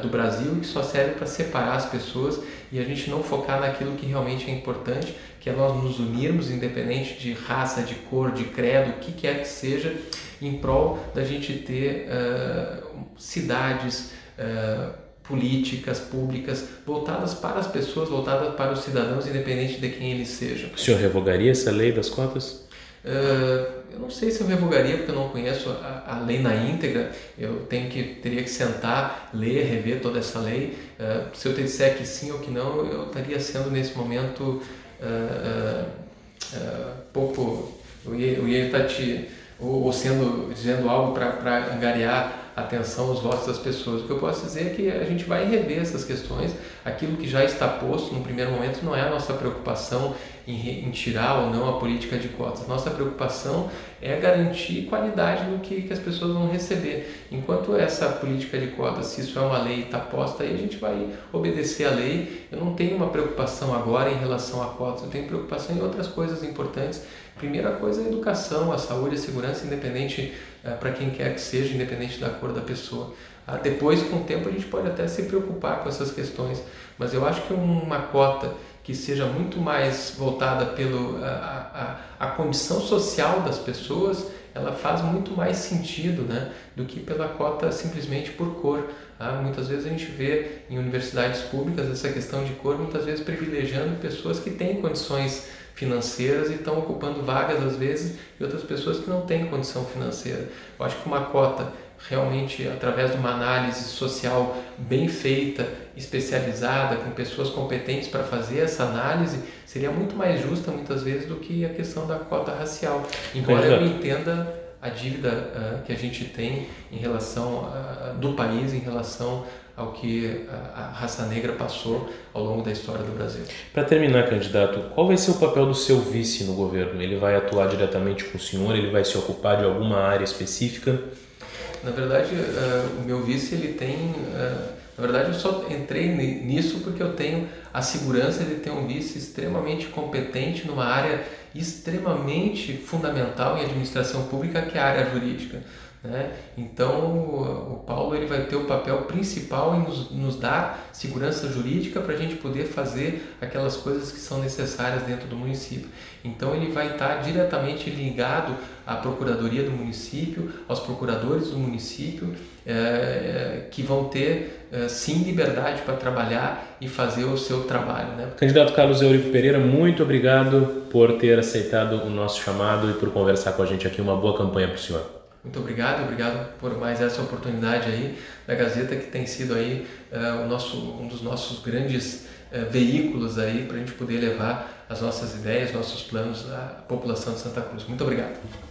do Brasil e que só serve para separar as pessoas e a gente não focar naquilo que realmente é importante, que é nós nos unirmos, independente de raça, de cor, de credo, o que quer que seja, em prol da gente ter cidades políticas públicas voltadas para as pessoas, voltadas para os cidadãos, independente de quem eles sejam. O senhor revogaria essa lei das cotas? Uh, eu não sei se eu revogaria porque eu não conheço a, a, lei na íntegra. Eu tenho que teria que sentar, ler, rever toda essa lei. Uh, se eu te disser que sim ou que não, eu estaria sendo nesse momento uh, pouco. Eu ia, eu ia estar te ou, ou sendo dizendo algo para angariar atenção aos votos das pessoas. O que eu posso dizer é que a gente vai rever essas questões. Aquilo que já está posto no primeiro momento não é a nossa preocupação em, em tirar ou não a política de cotas. Nossa preocupação é garantir qualidade do que, que as pessoas vão receber. Enquanto essa política de cotas, se isso é uma lei está posta aí, a gente vai obedecer a lei. Eu não tenho uma preocupação agora em relação a cotas, eu tenho preocupação em outras coisas importantes. Primeira coisa é a educação, a saúde, a segurança, independente para quem quer que seja, independente da cor da pessoa. Ah, depois, com o tempo, a gente pode até se preocupar com essas questões, mas eu acho que uma cota que seja muito mais voltada pela a, a, a condição social das pessoas, ela faz muito mais sentido né, do que pela cota simplesmente por cor. Tá? Muitas vezes a gente vê em universidades públicas essa questão de cor, muitas vezes privilegiando pessoas que têm condições financeiras e estão ocupando vagas às vezes e outras pessoas que não têm condição financeira. Eu acho que uma cota realmente através de uma análise social bem feita, especializada, com pessoas competentes para fazer essa análise, seria muito mais justa muitas vezes do que a questão da cota racial. Embora eu entenda a dívida uh, que a gente tem em relação do país em relação ao que a, raça negra passou ao longo da história do Brasil. Para terminar, candidato, qual vai ser o papel do seu vice no governo? Ele vai atuar diretamente com o senhor? Ele vai se ocupar de alguma área específica? Na verdade, uh, o meu vice ele tem, uh, na verdade eu só entrei nisso porque eu tenho a segurança de ter um vice extremamente competente numa área extremamente fundamental em administração pública que é a área jurídica. Né? Então, o Paulo ele vai ter o papel principal em nos, nos dar segurança jurídica para a gente poder fazer aquelas coisas que são necessárias dentro do município. Então, ele vai estar diretamente ligado à Procuradoria do município, aos procuradores do município, é, que vão ter é, sim liberdade para trabalhar e fazer o seu trabalho. Né? Candidato Carlos Eurico Pereira, muito obrigado por ter aceitado o nosso chamado e por conversar com a gente aqui. Uma boa campanha para o senhor. Muito obrigado, obrigado por mais essa oportunidade aí da Gazeta que tem sido aí uh, o nosso, um dos nossos grandes uh, veículos aí para a gente poder levar as nossas ideias, nossos planos à população de Santa Cruz. Muito obrigado.